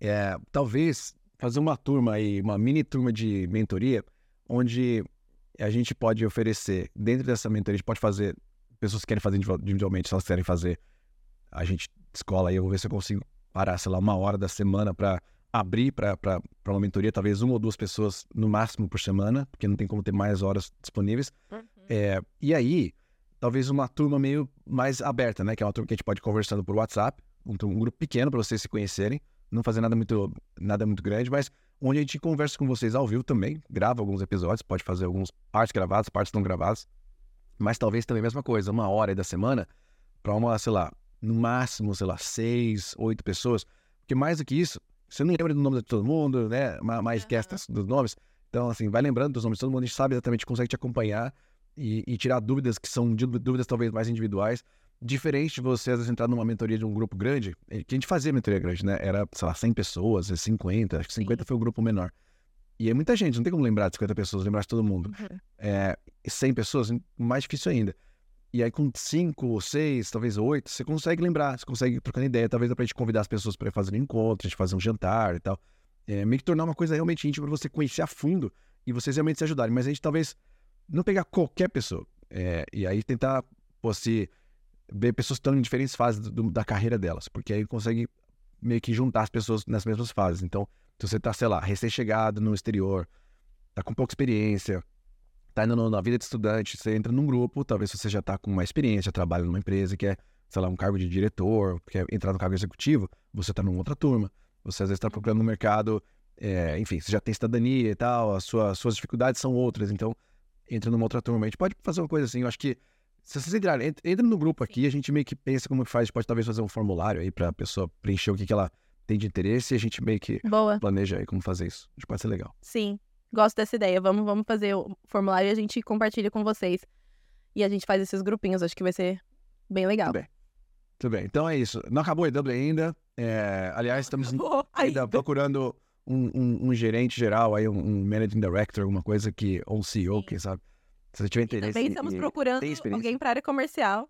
É, talvez fazer uma turma aí, uma mini turma de mentoria, onde a gente pode oferecer, dentro dessa mentoria, a gente pode fazer, pessoas que querem fazer individualmente, se elas querem fazer a gente escola aí, eu vou ver se eu consigo parar, sei lá, uma hora da semana para abrir para uma mentoria, talvez uma ou duas pessoas no máximo por semana, porque não tem como ter mais horas disponíveis. Uhum. É, e aí, talvez uma turma meio mais aberta, né? Que é uma turma que a gente pode ir conversando por WhatsApp, um, um grupo pequeno para vocês se conhecerem, não fazer nada muito, nada muito grande, mas onde a gente conversa com vocês ao vivo também, grava alguns episódios, pode fazer alguns partes gravadas, partes não gravadas, mas talvez também a mesma coisa, uma hora da semana, para uma, sei lá, no máximo, sei lá, seis, oito pessoas. Porque mais do que isso, você não lembra do nome de todo mundo, né? Mais uhum. dos nomes. Então, assim, vai lembrando dos nomes de todo mundo, a gente sabe exatamente, consegue te acompanhar e, e tirar dúvidas que são dúvidas talvez mais individuais. Diferente de você, às vezes, entrar numa mentoria de um grupo grande, eh, que a gente fazia mentoria grande, né? Era, sei lá, 100 pessoas, 50, acho que 50 Sim. foi o grupo menor. E é muita gente, não tem como lembrar de 50 pessoas, lembrar de todo mundo. Uhum. É, 100 pessoas, mais difícil ainda. E aí, com cinco, seis, talvez oito, você consegue lembrar, você consegue trocando ideia. Talvez dá pra gente convidar as pessoas para fazer um encontro, a gente fazer um jantar e tal. É, meio que tornar uma coisa realmente íntima para você conhecer a fundo e vocês realmente se ajudarem. Mas a gente talvez não pegar qualquer pessoa. É, e aí tentar, se ver pessoas que estão em diferentes fases do, da carreira delas. Porque aí consegue meio que juntar as pessoas nas mesmas fases. Então, se você tá, sei lá, recém-chegado no exterior, tá com pouca experiência, tá indo na vida de estudante, você entra num grupo, talvez você já tá com uma experiência, trabalha numa empresa que é, sei lá, um cargo de diretor, quer entrar no cargo executivo, você tá numa outra turma. Você às vezes tá procurando no mercado, é, enfim, você já tem cidadania e tal, as suas, suas dificuldades são outras, então entra numa outra turma. A gente pode fazer uma coisa assim, eu acho que se vocês entrarem, entra no grupo aqui, a gente meio que pensa como que faz, pode talvez fazer um formulário aí pra pessoa preencher o que, que ela tem de interesse e a gente meio que Boa. planeja aí como fazer isso. Acho que pode ser legal. Sim. Gosto dessa ideia. Vamos, vamos fazer o formulário e a gente compartilha com vocês. E a gente faz esses grupinhos. Acho que vai ser bem legal. Tudo bem. Tudo bem. Então é isso. Não acabou o EW ainda. É, aliás, estamos ainda procurando um, um, um, gerente geral, aí, um, um, managing director, alguma coisa que. Ou um CEO, Sim. quem sabe. Se você tiver interesse. E também estamos e, procurando alguém para área comercial.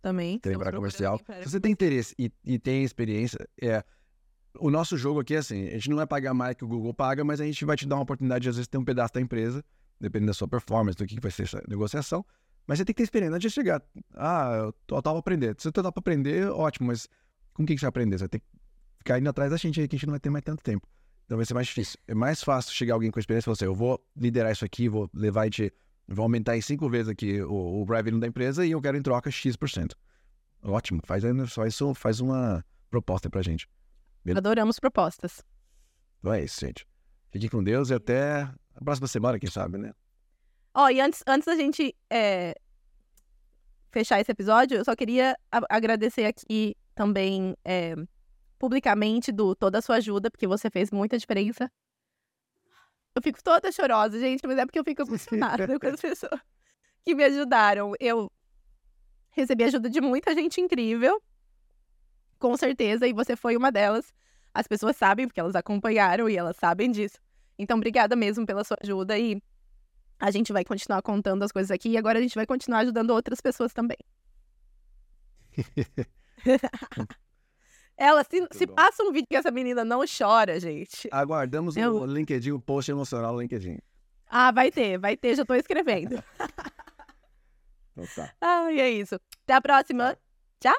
Também. Tem para área comercial. Se você tem interesse e, e tem experiência, é o nosso jogo aqui é assim, a gente não vai pagar mais que o Google paga, mas a gente vai te dar uma oportunidade de, às vezes, ter um pedaço da empresa, dependendo da sua performance, do que vai ser essa negociação. Mas você tem que ter experiência antes de chegar. Ah, eu tô, pra aprender. Se você tá pra aprender, ótimo, mas com o que, que você vai aprender? Você vai ter que ficar indo atrás da gente aí, que a gente não vai ter mais tanto tempo. Então vai ser mais difícil. É mais fácil chegar alguém com experiência e falar assim, eu vou liderar isso aqui, vou levar e te... Vou aumentar em cinco vezes aqui o, o revenue da empresa e eu quero em troca X%. Ótimo, faz, faz, faz uma proposta pra gente. Beleza? Adoramos propostas. Então é isso, gente. Fique com Deus e até a próxima semana, quem sabe, né? Ó, oh, e antes, antes da gente é, fechar esse episódio, eu só queria agradecer aqui também é, publicamente do toda a sua ajuda, porque você fez muita diferença. Eu fico toda chorosa, gente, mas é porque eu fico emocionada com as [laughs] pessoas que me ajudaram. Eu recebi ajuda de muita gente incrível, com certeza, e você foi uma delas. As pessoas sabem, porque elas acompanharam e elas sabem disso. Então, obrigada mesmo pela sua ajuda e a gente vai continuar contando as coisas aqui e agora a gente vai continuar ajudando outras pessoas também. [laughs] [laughs] Ela, se, se passa um vídeo que essa menina não chora, gente. Aguardamos Eu... o LinkedIn, o post emocional no LinkedIn. Ah, vai ter, vai ter, já tô escrevendo. [laughs] então tá. Ah, e é isso. Até a próxima. Tchau.